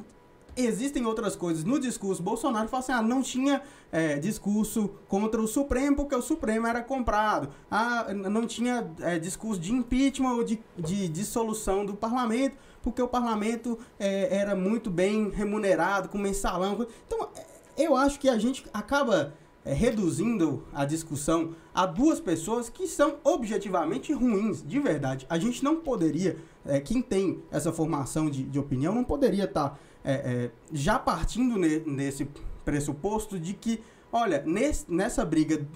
existem outras coisas no discurso Bolsonaro fala assim, ah, não tinha é, discurso contra o Supremo porque o Supremo era comprado. Ah, não tinha é, discurso de impeachment ou de, de dissolução do parlamento porque o parlamento é, era muito bem remunerado, com mensalão. Então, eu acho que a gente acaba é, reduzindo a discussão a duas pessoas que são objetivamente ruins, de verdade. A gente não poderia, é, quem tem essa formação de, de opinião, não poderia estar tá, é, é, já partindo ne, nesse pressuposto de que, olha, nesse, nessa briga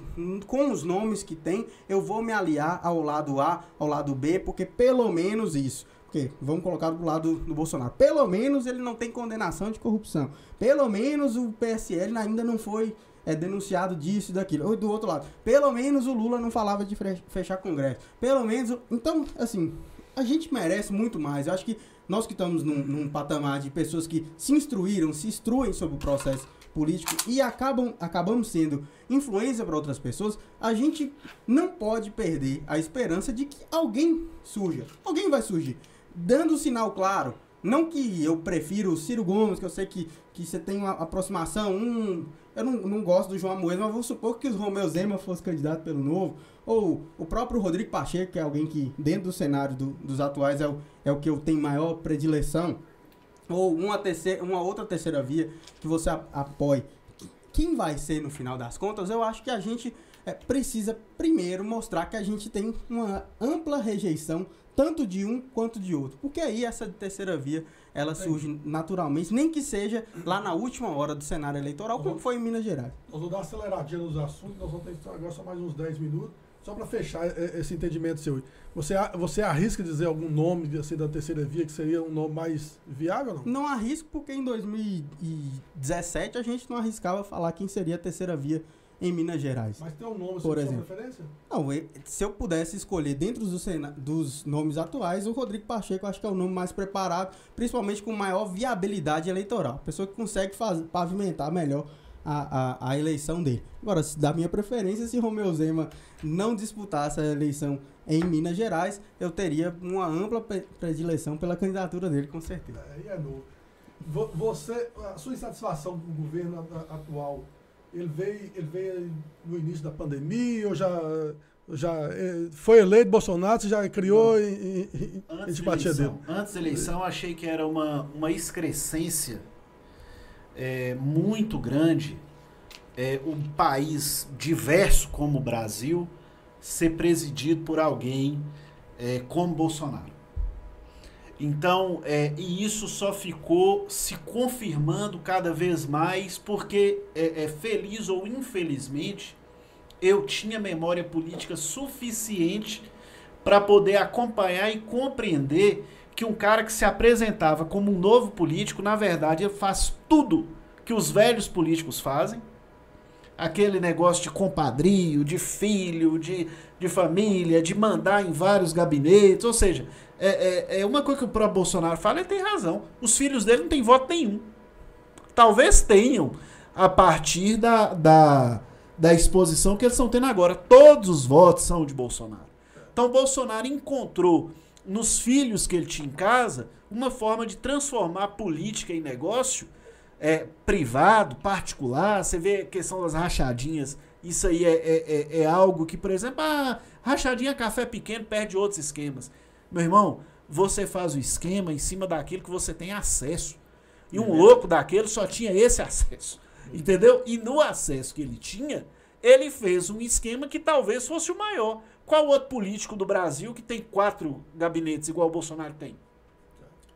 com os nomes que tem, eu vou me aliar ao lado A, ao lado B, porque pelo menos isso. Porque vamos colocar do lado do, Bolsonaro. Pelo menos ele não tem condenação de corrupção. Pelo menos o PSL ainda não foi é denunciado disso e daquilo. Ou do outro lado, pelo menos o Lula não falava de fechar congresso. Pelo menos. Então, assim, a gente merece muito mais. Eu acho que nós que estamos num, num, patamar de pessoas que se instruíram, se instruem sobre o processo político e acabam acabamos sendo influência para outras pessoas, a gente não pode perder a esperança de que alguém surja. Alguém vai surgir. Dando um sinal claro. Não que eu prefiro o Ciro Gomes, que eu sei que, que você tem uma aproximação, eu não, não gosto do João Amoedo, mas vamos supor que o Romeu Zema fosse candidato pelo Novo, ou o próprio Rodrigo Pacheco, que é alguém que, dentro do cenário do, dos atuais, é o, é o que eu tenho maior predileção, ou uma, terceira, uma outra terceira via que você apoie. Quem vai ser no final das contas, eu acho que a gente é, precisa primeiro mostrar que a gente tem uma ampla rejeição tanto de um quanto de outro. Porque aí essa terceira via ela surge naturalmente, nem que seja lá na última hora do cenário eleitoral, como foi em Minas Gerais. Nós vamos dar uma aceleradinha nos assuntos, nós vamos ter agora só mais uns 10 minutos. Só para fechar esse entendimento seu, você, você arrisca dizer algum nome assim, da terceira via que seria um nome mais viável não? Não arrisco porque em 2017 a gente não arriscava falar quem seria a terceira via em Minas Gerais. Mas tem um nome por exemplo. preferência? Não, se eu pudesse escolher dentro dos, dos nomes atuais, o Rodrigo Pacheco acho que é o nome mais preparado, principalmente com maior viabilidade eleitoral. Pessoa que consegue fazer, pavimentar melhor a, a, a, eleição dele. Agora, da minha preferência, se Romeu Zema não disputasse a eleição em Minas Gerais, eu teria uma ampla predileção pela candidatura dele, com certeza. É, é novo. Você, a sua insatisfação com o governo atual ele veio, ele veio no início da pandemia ou já, já eh, foi eleito Bolsonaro, você já criou Não. e, e, antes e batia dele? Antes da eleição, achei que era uma, uma excrescência é, muito grande é, um país diverso como o Brasil ser presidido por alguém é, como Bolsonaro. Então, é, e isso só ficou se confirmando cada vez mais, porque, é, é, feliz ou infelizmente, eu tinha memória política suficiente para poder acompanhar e compreender que um cara que se apresentava como um novo político, na verdade, faz tudo que os velhos políticos fazem. Aquele negócio de compadrio, de filho, de, de família, de mandar em vários gabinetes, ou seja, é, é, é uma coisa que o próprio Bolsonaro fala, ele tem razão. Os filhos dele não têm voto nenhum. Talvez tenham a partir da, da, da exposição que eles estão tendo agora. Todos os votos são de Bolsonaro. Então Bolsonaro encontrou nos filhos que ele tinha em casa uma forma de transformar política em negócio é, privado, particular. Você vê a questão das rachadinhas. Isso aí é, é, é, é algo que, por exemplo, a ah, rachadinha café pequeno perde outros esquemas. Meu irmão, você faz o esquema em cima daquilo que você tem acesso. E um louco daquele só tinha esse acesso. Entendeu? E no acesso que ele tinha, ele fez um esquema que talvez fosse o maior. Qual outro político do Brasil que tem quatro gabinetes igual o Bolsonaro tem?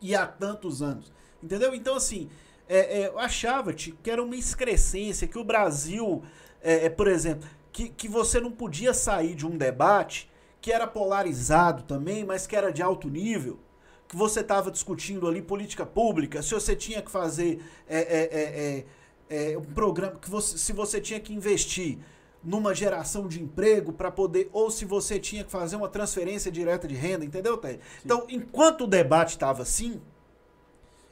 E há tantos anos. Entendeu? Então, assim, é, é, eu achava que era uma excrescência, que o Brasil, é, é, por exemplo, que, que você não podia sair de um debate que era polarizado também, mas que era de alto nível, que você estava discutindo ali política pública, se você tinha que fazer é, é um programa, que você, se você tinha que investir numa geração de emprego para poder, ou se você tinha que fazer uma transferência direta de renda, entendeu, Té? Então, enquanto o debate estava assim,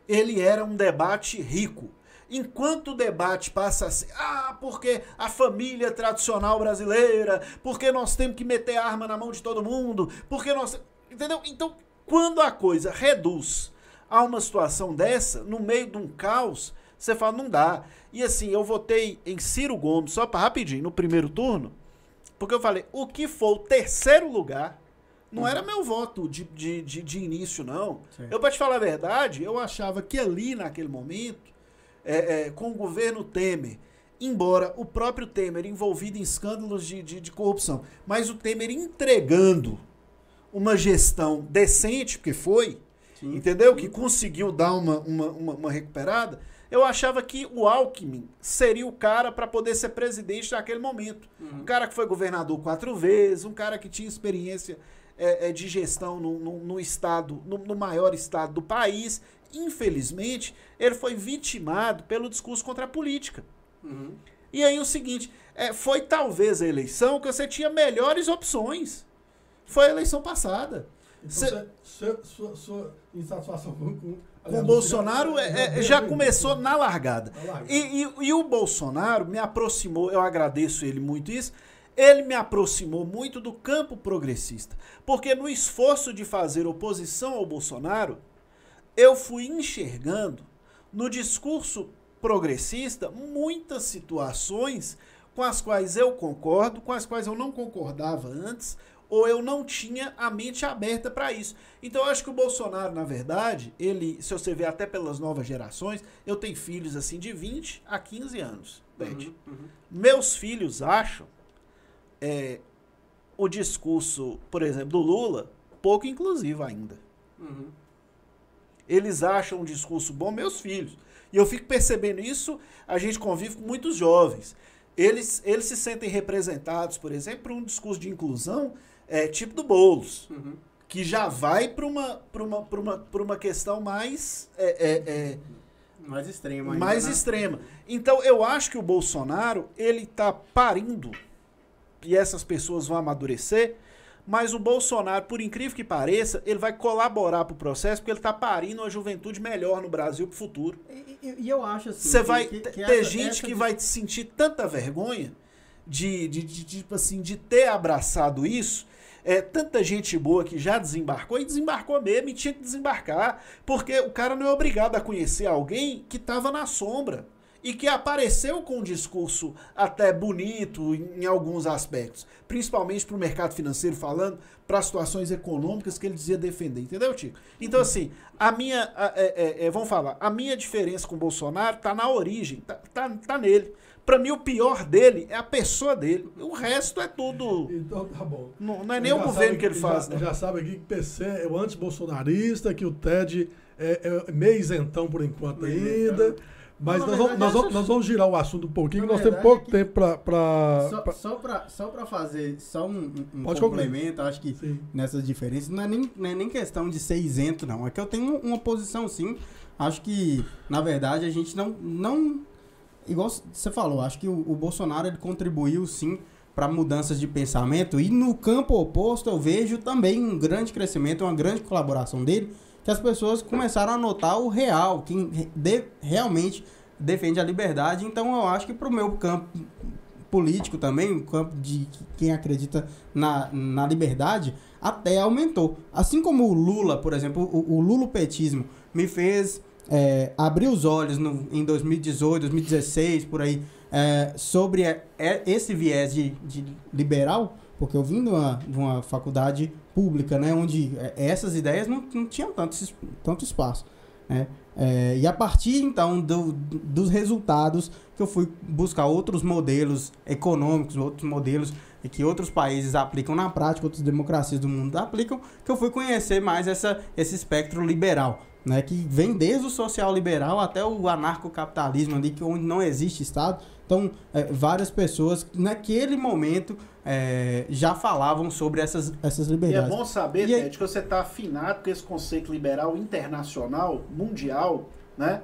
ele era um debate rico. Enquanto o debate passa a ser, ah, porque a família tradicional brasileira, porque nós temos que meter arma na mão de todo mundo, porque nós. Entendeu? Então, quando a coisa reduz a uma situação dessa, no meio de um caos, você fala, não dá. E assim, eu votei em Ciro Gomes, só para rapidinho, no primeiro turno, porque eu falei, o que for o terceiro lugar, não uhum. era meu voto de, de, de, de início, não. Sim. Eu, para te falar a verdade, eu achava que ali, naquele momento, é, é, com o governo Temer, embora o próprio Temer envolvido em escândalos de, de, de corrupção, mas o Temer entregando uma gestão decente, porque foi, sim, entendeu? Que conseguiu dar uma, uma, uma, uma, recuperada. Eu achava que o Alckmin seria o cara para poder ser presidente naquele momento. Uhum. Um cara que foi governador quatro vezes, um cara que tinha experiência é, é, de gestão no, no, no estado, no, no, maior estado do país. Infelizmente, ele foi vitimado pelo discurso contra a política. Uhum. E aí o seguinte, é, foi talvez a eleição que você tinha melhores opções. Foi a eleição passada. Então, cê, sua, sua insatisfação com, com, com o Bolsonaro já, é, é, já começou na largada. Na largada. E, e, e, o Bolsonaro me aproximou, eu agradeço ele muito isso, ele me aproximou muito do campo progressista. Porque no esforço de fazer oposição ao Bolsonaro, eu fui enxergando no discurso progressista muitas situações com as quais eu concordo, com as quais eu não concordava antes, ou eu não tinha a mente aberta para isso. Então eu acho que o Bolsonaro, na verdade, ele, se você ver até pelas novas gerações, eu tenho filhos assim de 20 a 15 anos. Uhum, uhum. Meus filhos acham é, o discurso, por exemplo, do Lula pouco inclusivo ainda. Uhum. Eles acham um discurso bom, meus filhos. E eu fico percebendo isso, a gente convive com muitos jovens. Eles, eles se sentem representados, por exemplo, por um discurso de inclusão é, tipo do Boulos, uhum. que já vai para uma, uma, uma, uma questão mais. É, é, é mais extrema. Ainda, mais né? extrema. Então, eu acho que o Bolsonaro, ele está parindo, e essas pessoas vão amadurecer, mas o Bolsonaro, por incrível que pareça, ele vai colaborar para o processo porque ele está parindo uma juventude melhor no Brasil para o futuro. E, e, e, eu acho assim. Você vai que, que ter essa, gente essa... que vai sentir tanta vergonha de, de, de, de, tipo assim, de ter abraçado isso. É, tanta gente boa que já desembarcou e desembarcou mesmo e tinha que desembarcar. Porque o cara não é obrigado a conhecer alguém que estava na sombra e que apareceu com um discurso até bonito em, alguns aspectos, principalmente para o mercado financeiro falando, para as situações econômicas que ele dizia defender, entendeu, Tico? Então, assim, a minha, é, é, é, vamos falar, a minha diferença com o Bolsonaro está na origem, tá, tá, tá nele. Para mim, o pior dele é a pessoa dele. O resto é tudo. Então tá bom. Não, não é nem o governo que ele faz, já, né? Já sabe aqui que o PC é o anti-bolsonarista, que o TED é, é meio isentão por enquanto ainda. Mas não, nós, vamos, nós, vamos, nós, vamos, girar o assunto um pouquinho, nós temos pouco é tempo para. Só, pra... só para só fazer só um, um complemento, acho que sim. nessas diferenças, não é, nem, não é nem questão de ser isento, não. É que eu tenho uma posição sim. Acho que, na verdade, a gente não. não igual você falou, acho que o, o Bolsonaro ele contribuiu sim para mudanças de pensamento e no campo oposto eu vejo também um grande crescimento, uma grande colaboração dele que as pessoas começaram a notar o real, quem de, realmente defende a liberdade. Então eu acho que para o meu campo político também, o campo de quem acredita na, na liberdade, até aumentou. Assim como o Lula, por exemplo, o, o lulopetismo me fez é, abrir os olhos no, em 2018, 2016, por aí, é, sobre é, esse viés de, de liberal, porque eu vim de uma, de uma faculdade pública, né, onde é, essas ideias não, não tinham tanto, tanto espaço. Né? É, e a partir então do, dos resultados que eu fui buscar outros modelos econômicos, outros modelos que outros países aplicam na prática, outras democracias do mundo aplicam, que eu fui conhecer mais essa, esse espectro liberal, né, que vem desde o social liberal até o anarcocapitalismo ali, que onde não existe Estado. Então, é, várias pessoas naquele momento é, já falavam sobre essas, essas E é liberdades. bom saber, E aí- Ted, que você está afinado com esse conceito liberal internacional, mundial, né?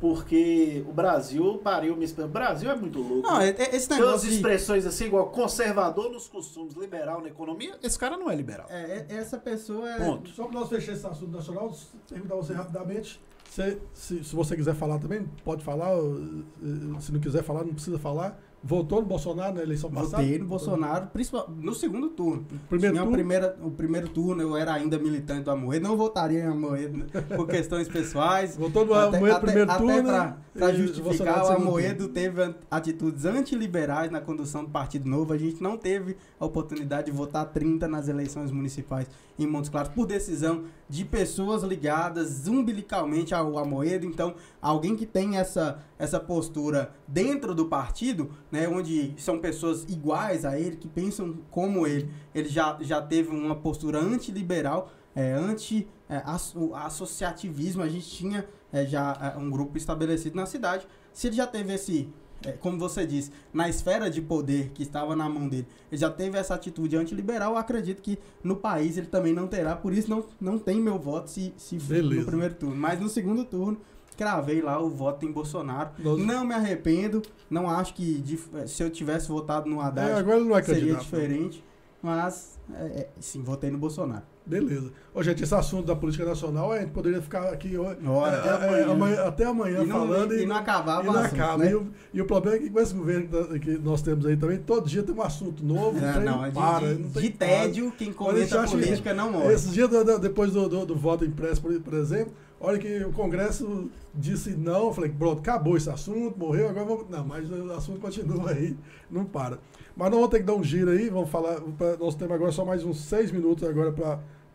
Porque o Brasil pariu, me. O Brasil é muito louco. Não, né? é- é- esse negócio de, expressões assim, igual conservador nos costumes, liberal na economia. Esse cara não é liberal. é, é- essa pessoa é, Ponto. Só para nós fechar esse assunto nacional, perguntar você rapidamente. Se, se, se você quiser falar também, pode falar. eh, Se não quiser falar, não precisa falar. Votou no Bolsonaro na eleição passada? Votei no Bolsonaro, principal, no segundo turno. Primeiro Tinha turno? primeiro, o primeiro turno, eu era ainda militante do Amoedo, não votaria em Amoedo por questões pessoais. [laughs] Votou no Até, Amoedo até, primeiro até turno. pra e justificar, Bolsonaro o Amoedo teve atitudes antiliberais na condução do Partido Novo. A gente não teve a oportunidade de votar 30 nas eleições municipais em Montes Claros por decisão de pessoas ligadas umbilicalmente ao Amoedo. Então, alguém que tem essa, essa postura dentro do partido, né, onde são pessoas iguais a ele, que pensam como ele, ele já, já teve uma postura antiliberal, é, anti é, o associativismo, a gente tinha é, já é, um grupo estabelecido na cidade. Se ele já teve esse, como você disse, na esfera de poder que estava na mão dele, ele já teve essa atitude antiliberal, eu acredito que no país ele também não terá, por isso não, não tem meu voto se, se no primeiro turno. Mas no segundo turno, cravei lá o voto em Bolsonaro. Nós- Não me arrependo, não acho que dif- se eu tivesse votado no Haddad É, agora ele não é seria candidato. diferente, mas é, é, sim, votei no Bolsonaro. Beleza. Ô, gente, esse assunto da política nacional, a gente poderia ficar aqui ó, Ora, é, até é, amanhã. amanhã- até amanhã E não, falando e não acabava e não assunto, acaba. né? E, o, e o problema é que com esse governo que tá- nós temos aí também, todo dia tem um assunto novo, É, não, não é de, para. de, não de tédio, quem comenta você acha que- política não morre. Esse dia, do- do- depois do, do, do voto impresso, por exemplo, olha que o Congresso disse não, eu falei, pronto, acabou esse assunto, morreu, agora vamos. Não, mas o assunto continua aí, não para. Mas nós vamos ter que dar um giro aí, vamos falar. nós temos agora só mais uns seis minutos agora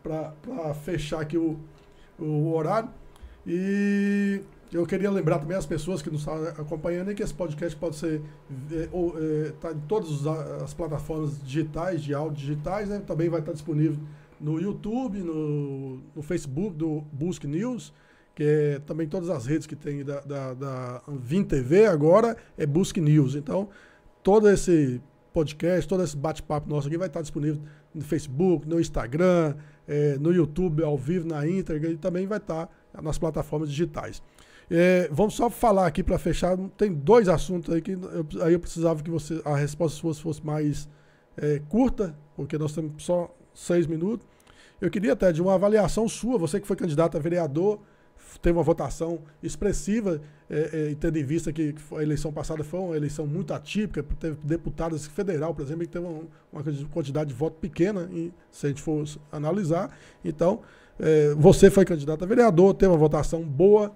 para fechar aqui o, o horário. E eu queria lembrar também as pessoas que nos estão acompanhando que esse podcast pode ser é, é, tá em todas as plataformas digitais, de áudio digitais, né? Também vai estar disponível no YouTube, no, no Facebook do Busque News, que é também todas as redes que tem da, da, da Vim TV agora é Busque News. Então, todo esse podcast, todo esse bate-papo nosso aqui vai estar disponível no Facebook, no Instagram, eh, no YouTube, ao vivo, na íntegra, e também vai estar nas plataformas digitais. Eh, vamos só falar aqui para fechar. Tem dois assuntos aí que eu, aí eu precisava que você, a resposta fosse, fosse mais eh, curta, porque nós temos só seis minutos. Eu queria até de uma avaliação sua, você que foi candidato a vereador, teve uma votação expressiva, eh, e tendo em vista que a eleição passada foi uma eleição muito atípica, teve deputados federal, por exemplo, que teve uma, uma quantidade de voto pequena, e, se a gente for analisar. Então, eh, você foi candidato a vereador, teve uma votação boa.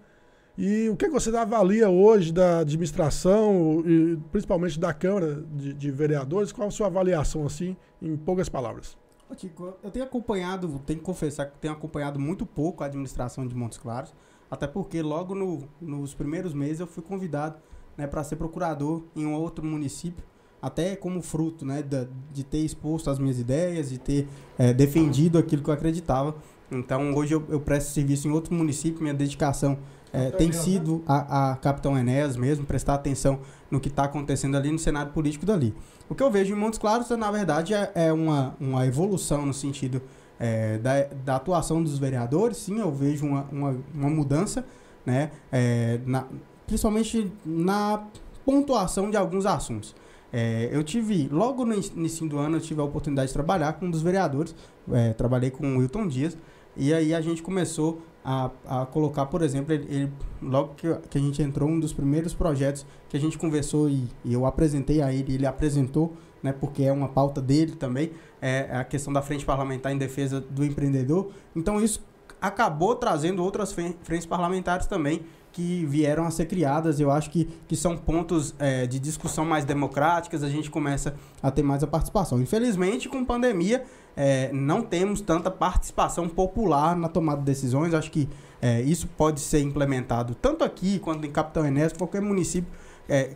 E o que, que você avalia hoje da administração, principalmente da Câmara de, de Vereadores? Qual a sua avaliação, assim, em poucas palavras? Tico, eu tenho acompanhado, tenho que confessar que tenho acompanhado muito pouco a administração de Montes Claros, até porque logo no- nos primeiros meses eu fui convidado né, para ser procurador em um outro município, até como fruto né, da- de ter exposto as minhas ideias, de ter eh, defendido aquilo que eu acreditava. Então hoje eu, eu presto serviço em outro município, minha dedicação Capitão tem Enéas, sido a, a Capitão Enéas mesmo, prestar atenção no que está acontecendo ali no cenário político dali. O que eu vejo em Montes Claros, na verdade, é, é uma, uma evolução no sentido é, da, da atuação dos vereadores. Sim, eu vejo uma, uma, uma mudança, né? é, na- principalmente na pontuação de alguns assuntos. É, eu tive, logo no início do ano, eu tive a oportunidade de trabalhar com um dos vereadores, é, trabalhei com o Wilton Dias, e aí a gente começou a, a colocar, por exemplo, ele, ele- logo que, que a gente entrou, um dos primeiros projetos que a gente conversou e, e eu apresentei a ele, ele apresentou, né, porque é uma pauta dele também, é a questão da frente parlamentar em defesa do empreendedor. Então isso acabou trazendo outras fren- frentes parlamentares também que vieram a ser criadas. Eu acho que, que são pontos é, de discussão mais democráticas, a gente começa a ter mais a participação. Infelizmente, com pandemia, é, não temos tanta participação popular na tomada de decisões. Acho que é, isso pode ser implementado tanto aqui quanto em Capitão Enéas, qualquer município. É,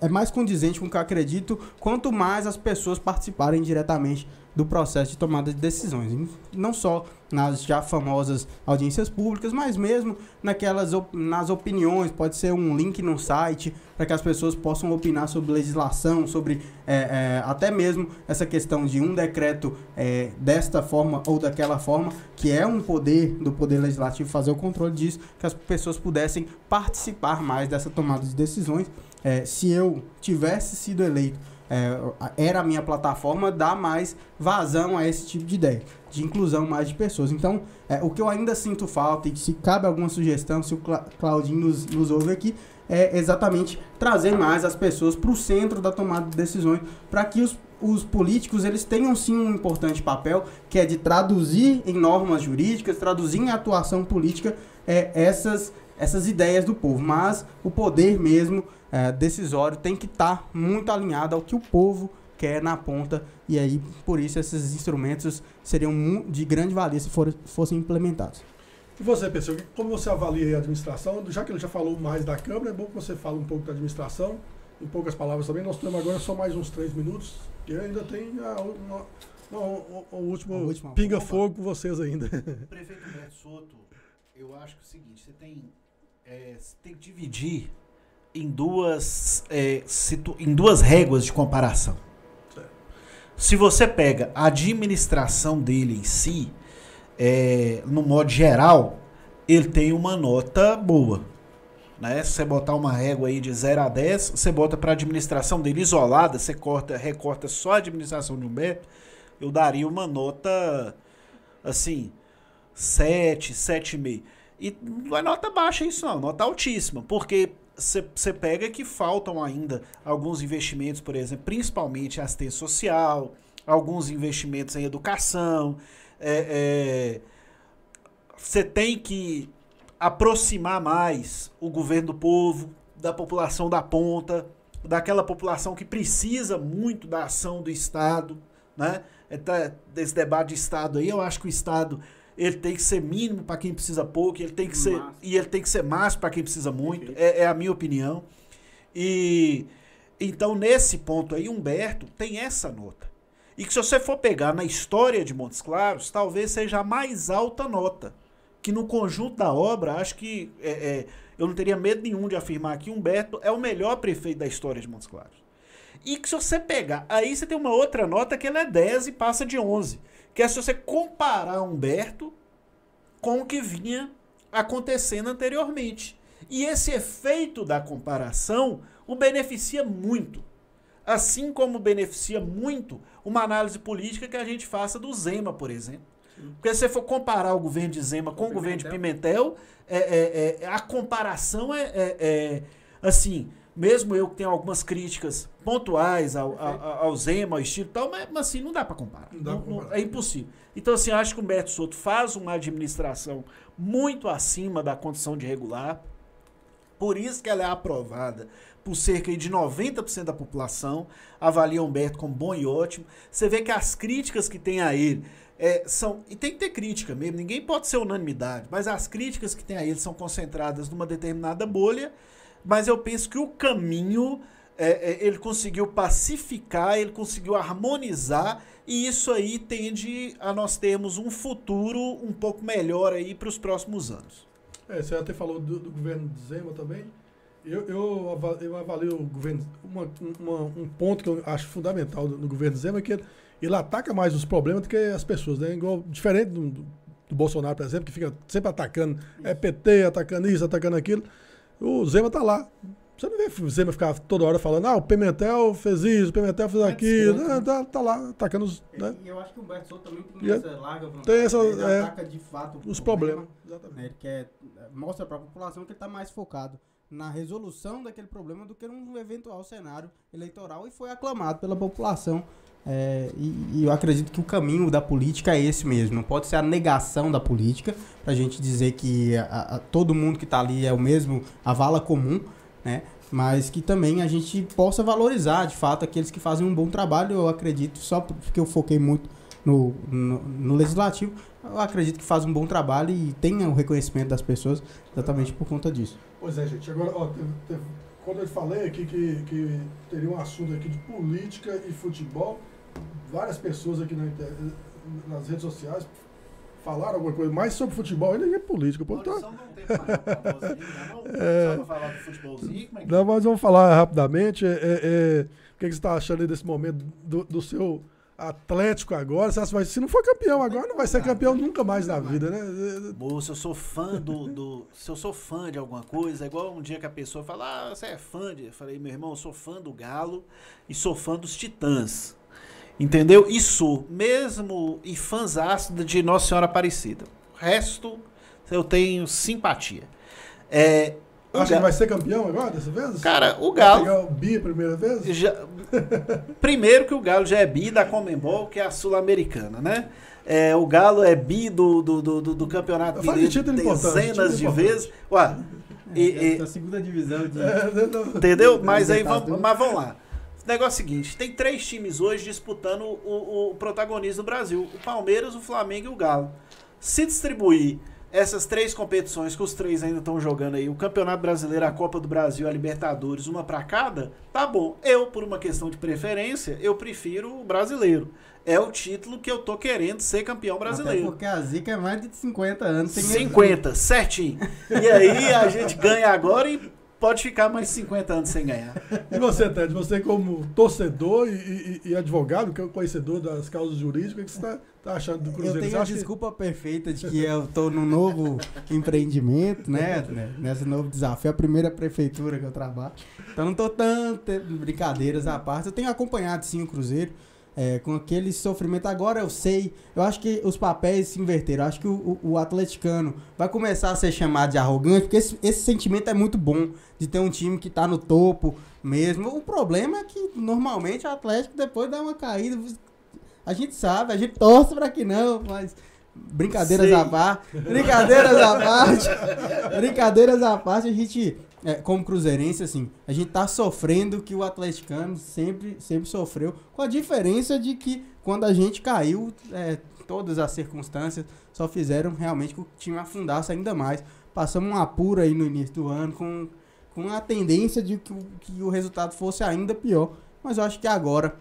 é mais condizente com o que eu acredito, quanto mais as pessoas participarem diretamente do processo de tomada de decisões. Não só nas já famosas audiências públicas, mas mesmo naquelas op nas opiniões, pode ser um link no site para que as pessoas possam opinar sobre legislação, sobre é, é, até mesmo essa questão de um decreto é, desta forma ou daquela forma, que é um poder do poder legislativo fazer o controle disso, que as pessoas pudessem participar mais dessa tomada de decisões. É, se eu tivesse sido eleito é, era a minha plataforma dar mais vazão a esse tipo de ideia, de inclusão mais de pessoas. Então, é, o que eu ainda sinto falta, e se cabe alguma sugestão, se o Claudinho nos, nos ouve aqui, é exatamente trazer mais as pessoas para o centro da tomada de decisões, para que os, os políticos eles tenham sim um importante papel, que é de traduzir em normas jurídicas, traduzir em atuação política é, essas, essas ideias do povo. Mas o poder mesmo é, decisório tem que estar tá muito alinhado ao que o povo quer na ponta e aí por isso esses instrumentos seriam de grande valia se for, fossem implementados. E você, pessoal, como você avalia a administração? Já que ele já falou mais da Câmara, é bom que você fale um pouco da administração, em poucas palavras também. Nós temos agora só mais uns três minutos e ainda tem a, uma, o, o, último pinga-fogo com vocês ainda. [laughs] Prefeito Humberto Soto, eu acho que é o seguinte, você tem, é, você tem que dividir em duas, é, em duas réguas de comparação. Se você pega a administração dele em si, é, no modo geral, ele tem uma nota boa. Né? Se você botar uma régua aí de 0 a 10, você bota para a administração dele isolada, você corta, recorta só a administração de Humberto, eu daria uma nota assim, 7, 7,5. E não é nota baixa isso não, nota altíssima, porque você pega que faltam ainda alguns investimentos, por exemplo, principalmente em assistência social, alguns investimentos em educação. Você é, é, tem que aproximar mais o governo do povo, da população da ponta, daquela população que precisa muito da ação do Estado. Né? Então, desse debate de Estado aí, eu acho que o Estado ele tem que ser mínimo para quem precisa pouco, ele tem que ser e ele tem que ser máximo para quem precisa muito. É, é, a minha opinião. E então nesse ponto aí Humberto tem essa nota. E que se você for pegar na história de Montes Claros, talvez seja a mais alta nota. Que no conjunto da obra, acho que é, é, eu não teria medo nenhum de afirmar que Humberto é o melhor prefeito da história de Montes Claros. E que se você pegar, aí você tem uma outra nota que ela é 10 e passa de 11 que é se você comparar Humberto com o que vinha acontecendo anteriormente. E esse efeito da comparação o beneficia muito. Assim como beneficia muito uma análise política que a gente faça do Zema, por exemplo. Porque se você for comparar o governo de Zema com o, o governo de Pimentel, é, é, é, a comparação é, é, é assim, mesmo eu que tenho algumas críticas pontuais ao, ao, ao Zema, ao estilo e tal, mas, mas, assim, não dá para comparar. Não, não, comparar. é impossível. Então, assim, acho que o Humberto Soto faz uma administração muito acima da condição de regular. Por isso que ela é aprovada por cerca de 90% da população. Avalia o Humberto como bom e ótimo. Você vê que as críticas que tem a ele é, são. E tem que ter crítica mesmo, ninguém pode ser unanimidade, mas as críticas que tem a ele são concentradas numa determinada bolha mas eu penso que o caminho é, é, ele conseguiu pacificar, ele conseguiu harmonizar e isso aí tende a nós termos um futuro um pouco melhor aí para os próximos anos. É, você até falou do, do governo de Zema também. Eu, eu, eu avalio o governo. Uma, uma, um ponto que eu acho fundamental no, governo Zema é que ele, ele, ataca mais os problemas do que as pessoas, né? Igual, diferente do, do, Bolsonaro, por exemplo, que fica sempre atacando é PT, atacando isso, atacando aquilo. O Zema tá lá. Você não vê o Zema ficar toda hora falando, ah, o Pimentel fez isso, o Pimentel fez aquilo. É, tá, tá, lá, atacando os. Né? E eu acho que o Humberto Souto também tem é essa larga vontade. Tem essa, ele é, ataca de fato os problemas. problemas. Né? Ele quer, mostra para a população que ele está mais focado na resolução daquele problema do que num eventual cenário eleitoral e foi aclamado pela população é, e, e, eu acredito que o caminho da política é esse mesmo. Não pode ser a negação da política, para a gente dizer que a, a, todo mundo que está ali é o mesmo, a vala comum, né? Mas que também a gente possa valorizar, de fato, aqueles que fazem um bom trabalho. Eu acredito, só porque eu foquei muito no, no, no legislativo, eu acredito que faz um bom trabalho e tenha o reconhecimento das pessoas exatamente por conta disso. Pois é, gente. Agora, ó, teve, teve, quando eu falei aqui que, que teria um assunto aqui de política e futebol, várias pessoas aqui na inter- nas redes sociais falaram alguma coisa mais sobre futebol, ainda é política. Pô, tá- não tem não? [laughs] É. Só pra falar do futebolzinho, como é que Não, mas vamos falar rapidamente. é, é, é, o que, que você está achando aí desse momento do, do seu Atlético agora? Que vai- se não for campeão agora, não vai ser campeão nunca mais na vida, né? Moço, eu sou fã do, do. Se eu sou fã de alguma coisa, é igual um dia que a pessoa fala, ah, você é fã de. Eu falei, meu irmão, eu sou fã do Galo e sou fã dos Titãs. Entendeu? E sou, mesmo e fãzaço de Nossa Senhora Aparecida. O resto, eu tenho simpatia. É, Acha que Ga- vai ser campeão agora, dessa vez? Cara, o Vai Galo. pegar o bi a primeira vez? Já- primeiro que o Galo já é bi da Comembol, que é a Sul-Americana, né? É, o Galo é bi do, do, do, do- do Campeonato Fala de Mineiro título importante, dezenas de título importante. vezes. Ué, e- e- da segunda divisão de. [laughs] É, não, não. entendeu? Mas aí Libertadores. vamos, mas vamos lá. Negócio é o seguinte: tem três times hoje disputando o, o protagonismo do Brasil: o Palmeiras, o Flamengo e o Galo. Se distribuir essas três competições que os três ainda estão jogando aí, o Campeonato Brasileiro, a Copa do Brasil, a Libertadores, uma pra cada, tá bom. Eu, por uma questão de preferência, eu prefiro o brasileiro. É o título que eu tô querendo ser campeão Até brasileiro. porque a Zica é mais de 50 anos. sem 50, certinho. E aí a gente [laughs] ganha agora e pode ficar mais 50 anos sem ganhar. E você, Ted, você como torcedor e, e- e advogado, que é o conhecedor das causas jurídicas, o que você está tá achando do Eu Cruzeiro? tenho Você a acha que- desculpa perfeita de que eu tô num novo empreendimento, né? né, [laughs] Nesse novo desafio. É a primeira prefeitura que eu trabalho. Então não tô tanto brincadeiras à parte. Eu tenho acompanhado sim o Cruzeiro. É, com aquele sofrimento. Agora eu sei, eu acho que os papéis se inverteram. Eu acho que o, o- o atleticano vai começar a ser chamado de arrogante, porque esse, esse sentimento é muito bom de ter um time que tá no topo mesmo. O problema é que normalmente o Atlético depois dá uma caída. A gente sabe, a gente torce pra que não, mas brincadeiras Sei. à parte, brincadeiras à parte, [laughs] brincadeiras à parte, a gente, é, como cruzeirense, assim, a gente tá sofrendo que o atleticano sempre, sempre sofreu, com a diferença de que quando a gente caiu, é, todas as circunstâncias só fizeram realmente que o time afundasse ainda mais. Passamos um apuro aí no início do ano com, com a tendência de que, o- que o resultado fosse ainda pior, mas eu acho que agora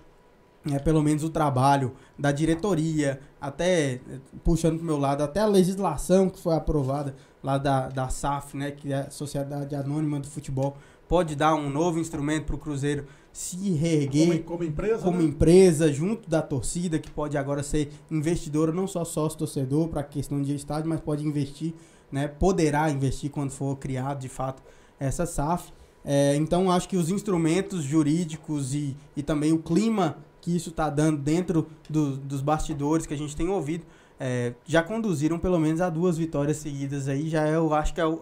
é, pelo menos o trabalho da diretoria, até eh, puxando pro meu lado, até a legislação que foi aprovada lá da, da SAF, né, que é a Sociedade Anônima do Futebol, pode dar um novo instrumento para o Cruzeiro se reerguer Como, como empresa, como né? empresa, junto da torcida, que pode agora ser investidora, não só sócio-torcedor para questão de estádio, mas pode investir, né? Poderá investir quando for criado, de fato, essa SAF. É, então, acho que os instrumentos jurídicos e, e também o clima que isso está dando dentro do- dos bastidores que a gente tem ouvido, é, já conduziram pelo menos a duas vitórias seguidas aí. Já eu acho que é o-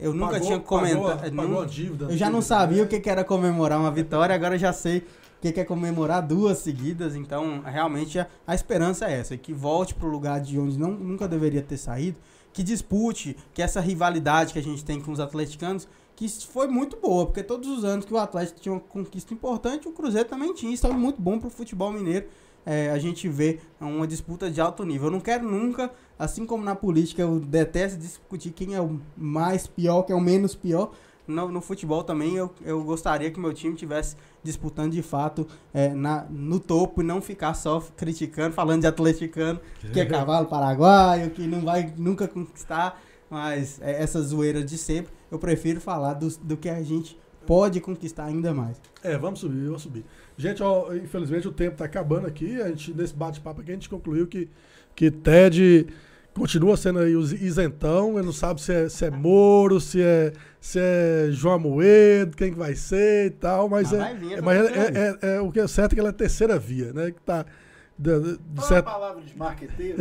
eu nunca Pagou- tinha comentado. Pagou, pagou dívida. Eu já não sabia o que que era comemorar uma vitória, agora já sei o que que é comemorar duas seguidas. Então, realmente, a, a esperança é essa: que volte para o lugar de onde não, nunca deveria ter saído, que dispute, que essa rivalidade que a gente tem com os atleticanos, que foi muito boa, porque todos os anos que o Atlético tinha uma conquista importante, o Cruzeiro também tinha. Isso é muito bom para o futebol mineiro. É, a gente vê uma disputa de alto nível. Eu não quero nunca, assim como na política, eu detesto discutir quem é o mais pior, quem é o menos pior. No, no futebol também eu, eu gostaria que meu time tivesse disputando de fato é, na, no topo e não ficar só criticando, falando de atleticano, que é cavalo paraguaio, que não vai nunca conquistar, mas é, essa zoeira de sempre, eu prefiro falar do, do que a gente pode conquistar ainda mais. É, vamos subir, vamos subir. Gente, ó, infelizmente o tempo tá acabando aqui. A gente, nesse bate-papo aqui, a gente concluiu que, que Ted continua sendo aí o isentão. Ele não sabe se é, se é Moro, se é, se é João Moedo, quem que vai ser e tal. Mas, Mas é, vir é, mas é, terceira é- é- o que é certo é que ela é terceira via, né? Que tá. De, de- de certo- a palavra de marqueteiro.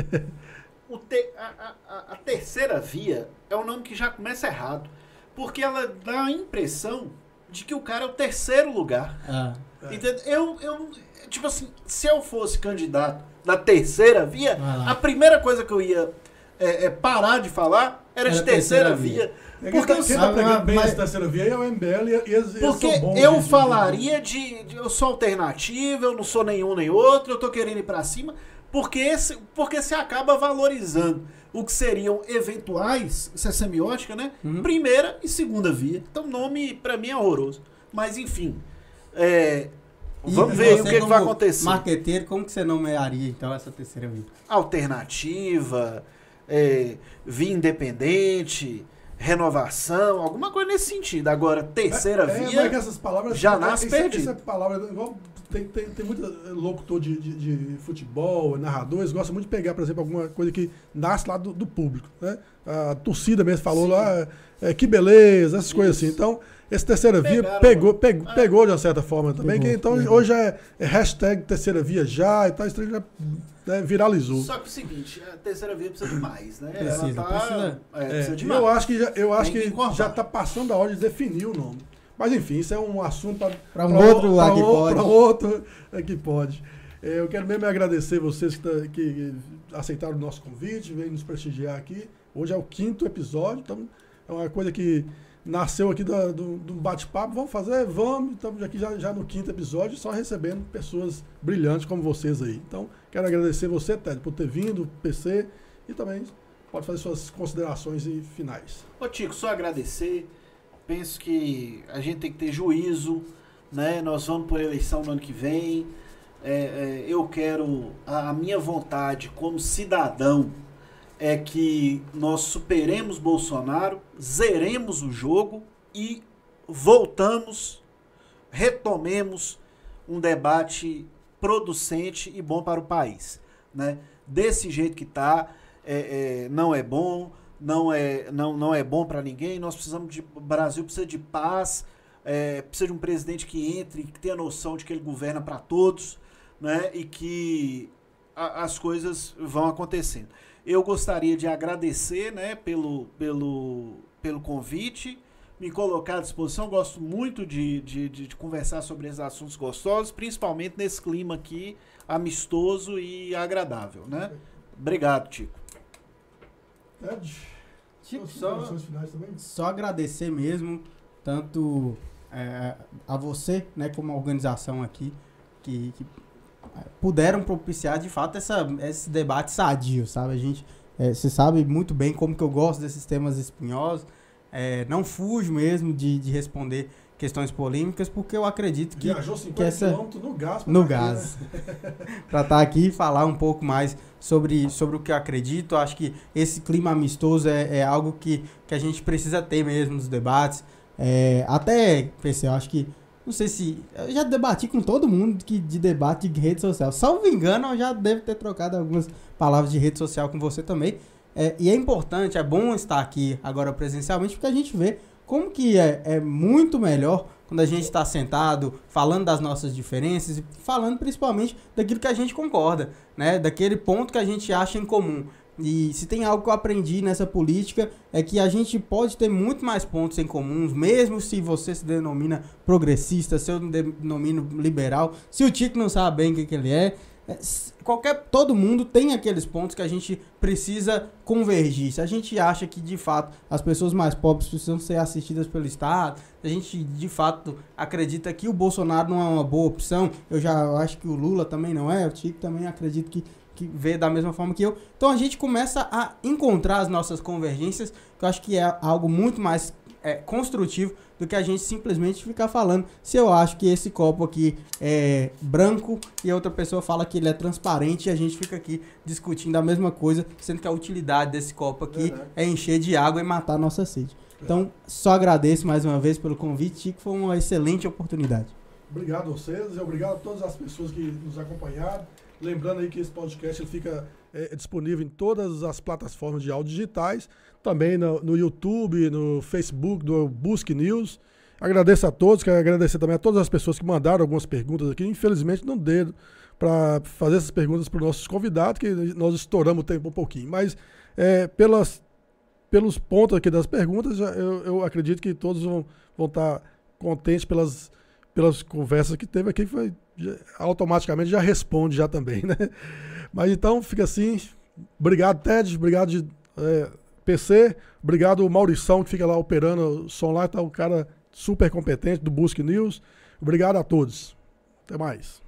O te- a, a- a- a terceira via é um nome que já começa errado. Porque ela dá a impressão de que o cara é o terceiro lugar. Ah, É. Entendeu? Eu, eu, tipo assim, se eu fosse candidato da terceira via, a primeira coisa que eu ia é, é parar de falar era, de Era terceira, terceira via. via. É Porque quem tá, bem mas- terceira via é o MBL e, e eles, eles Porque eu de- de- de- falaria de, de- Eu sou alternativo, eu não sou nenhum nem outro, eu tô querendo ir pra cima. Porque, esse, porque se acaba valorizando o que seriam eventuais, isso é semiótica, né? Uhum. Primeira e segunda via. Então, nome pra mim é horroroso. Mas, enfim. é, Vamos ver o que, que vai acontecer. Marqueteiro, como que você nomearia então essa terceira via? Alternativa, é, via independente, renovação, alguma coisa nesse sentido. Agora, terceira é, via. É, mas essas palavras, já nasce perdido. Essa palavra, igual, tem, tem, tem muito locutor de, de, de, futebol, narradores, gostam muito de pegar, por exemplo, alguma coisa que nasce lá do, do público. Né? A torcida mesmo falou Sim. lá, é, que beleza, essas Isso. coisas assim. Então, esse terceira via Pegaram, pegou, pegou, ah. pegou de uma certa forma também, pegou, que então pegou. hoje é, é, hashtag terceira via já e tal, isso já né, viralizou. Só que é o seguinte, a terceira via precisa de mais, né? Precisa, Ela tá, precisa, é, precisa de mais. Eu acho que já, eu acho que, que já está passando a hora de definir o nome. Mas enfim, isso é um assunto para um outro pra, que pode. Para outro que pode. É, eu quero mesmo agradecer vocês que, tá, que aceitaram o nosso convite, veio nos prestigiar aqui. Hoje é o quinto episódio, então é uma coisa que nasceu aqui do, do, do bate-papo. Vamos fazer? Vamos. Estamos aqui já, já no quinto episódio, só recebendo pessoas brilhantes como vocês aí. Então, quero agradecer você, Ted, por ter vindo, PC, e também pode fazer suas considerações e finais. Ô, Tico, só agradecer. Penso que a gente tem que ter juízo, né? Nós vamos por eleição no ano que vem. É, é, eu quero a, a minha vontade como cidadão é que nós superemos Bolsonaro, zeremos o jogo e voltamos, retomemos um debate producente e bom para o país. Né? Desse jeito que está, é, é, não é bom, não é, não, não é bom para ninguém. Nós precisamos de. O Brasil precisa de paz, é, precisa de um presidente que entre, que tenha noção de que ele governa para todos, né? E que a, as coisas vão acontecendo. Eu gostaria de agradecer né, pelo, pelo, pelo convite, me colocar à disposição. Gosto muito de, de, de, conversar sobre esses assuntos gostosos, principalmente nesse clima aqui amistoso e agradável. Né? Obrigado, Tico. Ed, Tico, só, só agradecer mesmo, tanto é, a você, né, como a organização aqui, que, que puderam propiciar de fato essa, esse debate sadio, sabe? A gente, é, você sabe muito bem como que eu gosto desses temas espinhosos. É, não fujo mesmo de, de responder questões polêmicas, porque eu acredito que, Viajou 50 que essa no gás, no gás, [laughs] para estar tá aqui e falar um pouco mais sobre, sobre o que eu acredito. Acho que esse clima amistoso é, é algo que, que a gente precisa ter mesmo nos debates. É, até pensei, eu acho que não sei se. Eu já debati com todo mundo que, de debate de rede social. Salvo engano, eu já devo ter trocado algumas palavras de rede social com você também. É, e é importante, é bom estar aqui agora presencialmente, porque a gente vê como que é, é muito melhor quando a gente está sentado, falando das nossas diferenças e falando principalmente daquilo que a gente concorda, né? Daquele ponto que a gente acha em comum. E se tem algo que eu aprendi nessa política é que a gente pode ter muito mais pontos em comuns, mesmo se você se denomina progressista, se eu me denomino liberal, se o Tico não sabe bem o que, que ele é, é qualquer todo mundo tem aqueles pontos que a gente precisa convergir. Se a gente acha que de fato as pessoas mais pobres precisam ser assistidas pelo Estado, a gente de fato acredita que o Bolsonaro não é uma boa opção, eu já acho que o Lula também não é, o Tico também acredito que que vê da mesma forma que eu. Então a gente começa a encontrar as nossas convergências, que eu acho que é algo muito mais é, construtivo do que a gente simplesmente ficar falando se eu acho que esse copo aqui é branco e a outra pessoa fala que ele é transparente e a gente fica aqui discutindo a mesma coisa, sendo que a utilidade desse copo aqui é encher de água e matar a nossa sede. Então, só agradeço mais uma vez pelo convite, que foi uma excelente oportunidade. Obrigado a vocês e obrigado a todas as pessoas que nos acompanharam. Lembrando aí que esse podcast ele fica é, disponível em todas as plataformas de áudio digitais, também no, no YouTube, no Facebook, do Busque News. Agradeço a todos, quero agradecer também a todas as pessoas que mandaram algumas perguntas aqui. Infelizmente não deu para fazer essas perguntas para os nossos convidados, que nós estouramos o tempo um pouquinho. Mas é, pelas, pelos pontos aqui das perguntas, eu, eu acredito que todos vão, vão estar contentes pelas, pelas conversas que teve aqui, foi automaticamente já responde já também, [laughs] né? Mas então fica assim. Obrigado, Ted. Obrigado, de, é, PC. Obrigado, Maurição, que fica lá operando o som lá. Tá o cara super competente do Busque News. Obrigado a todos. Até mais.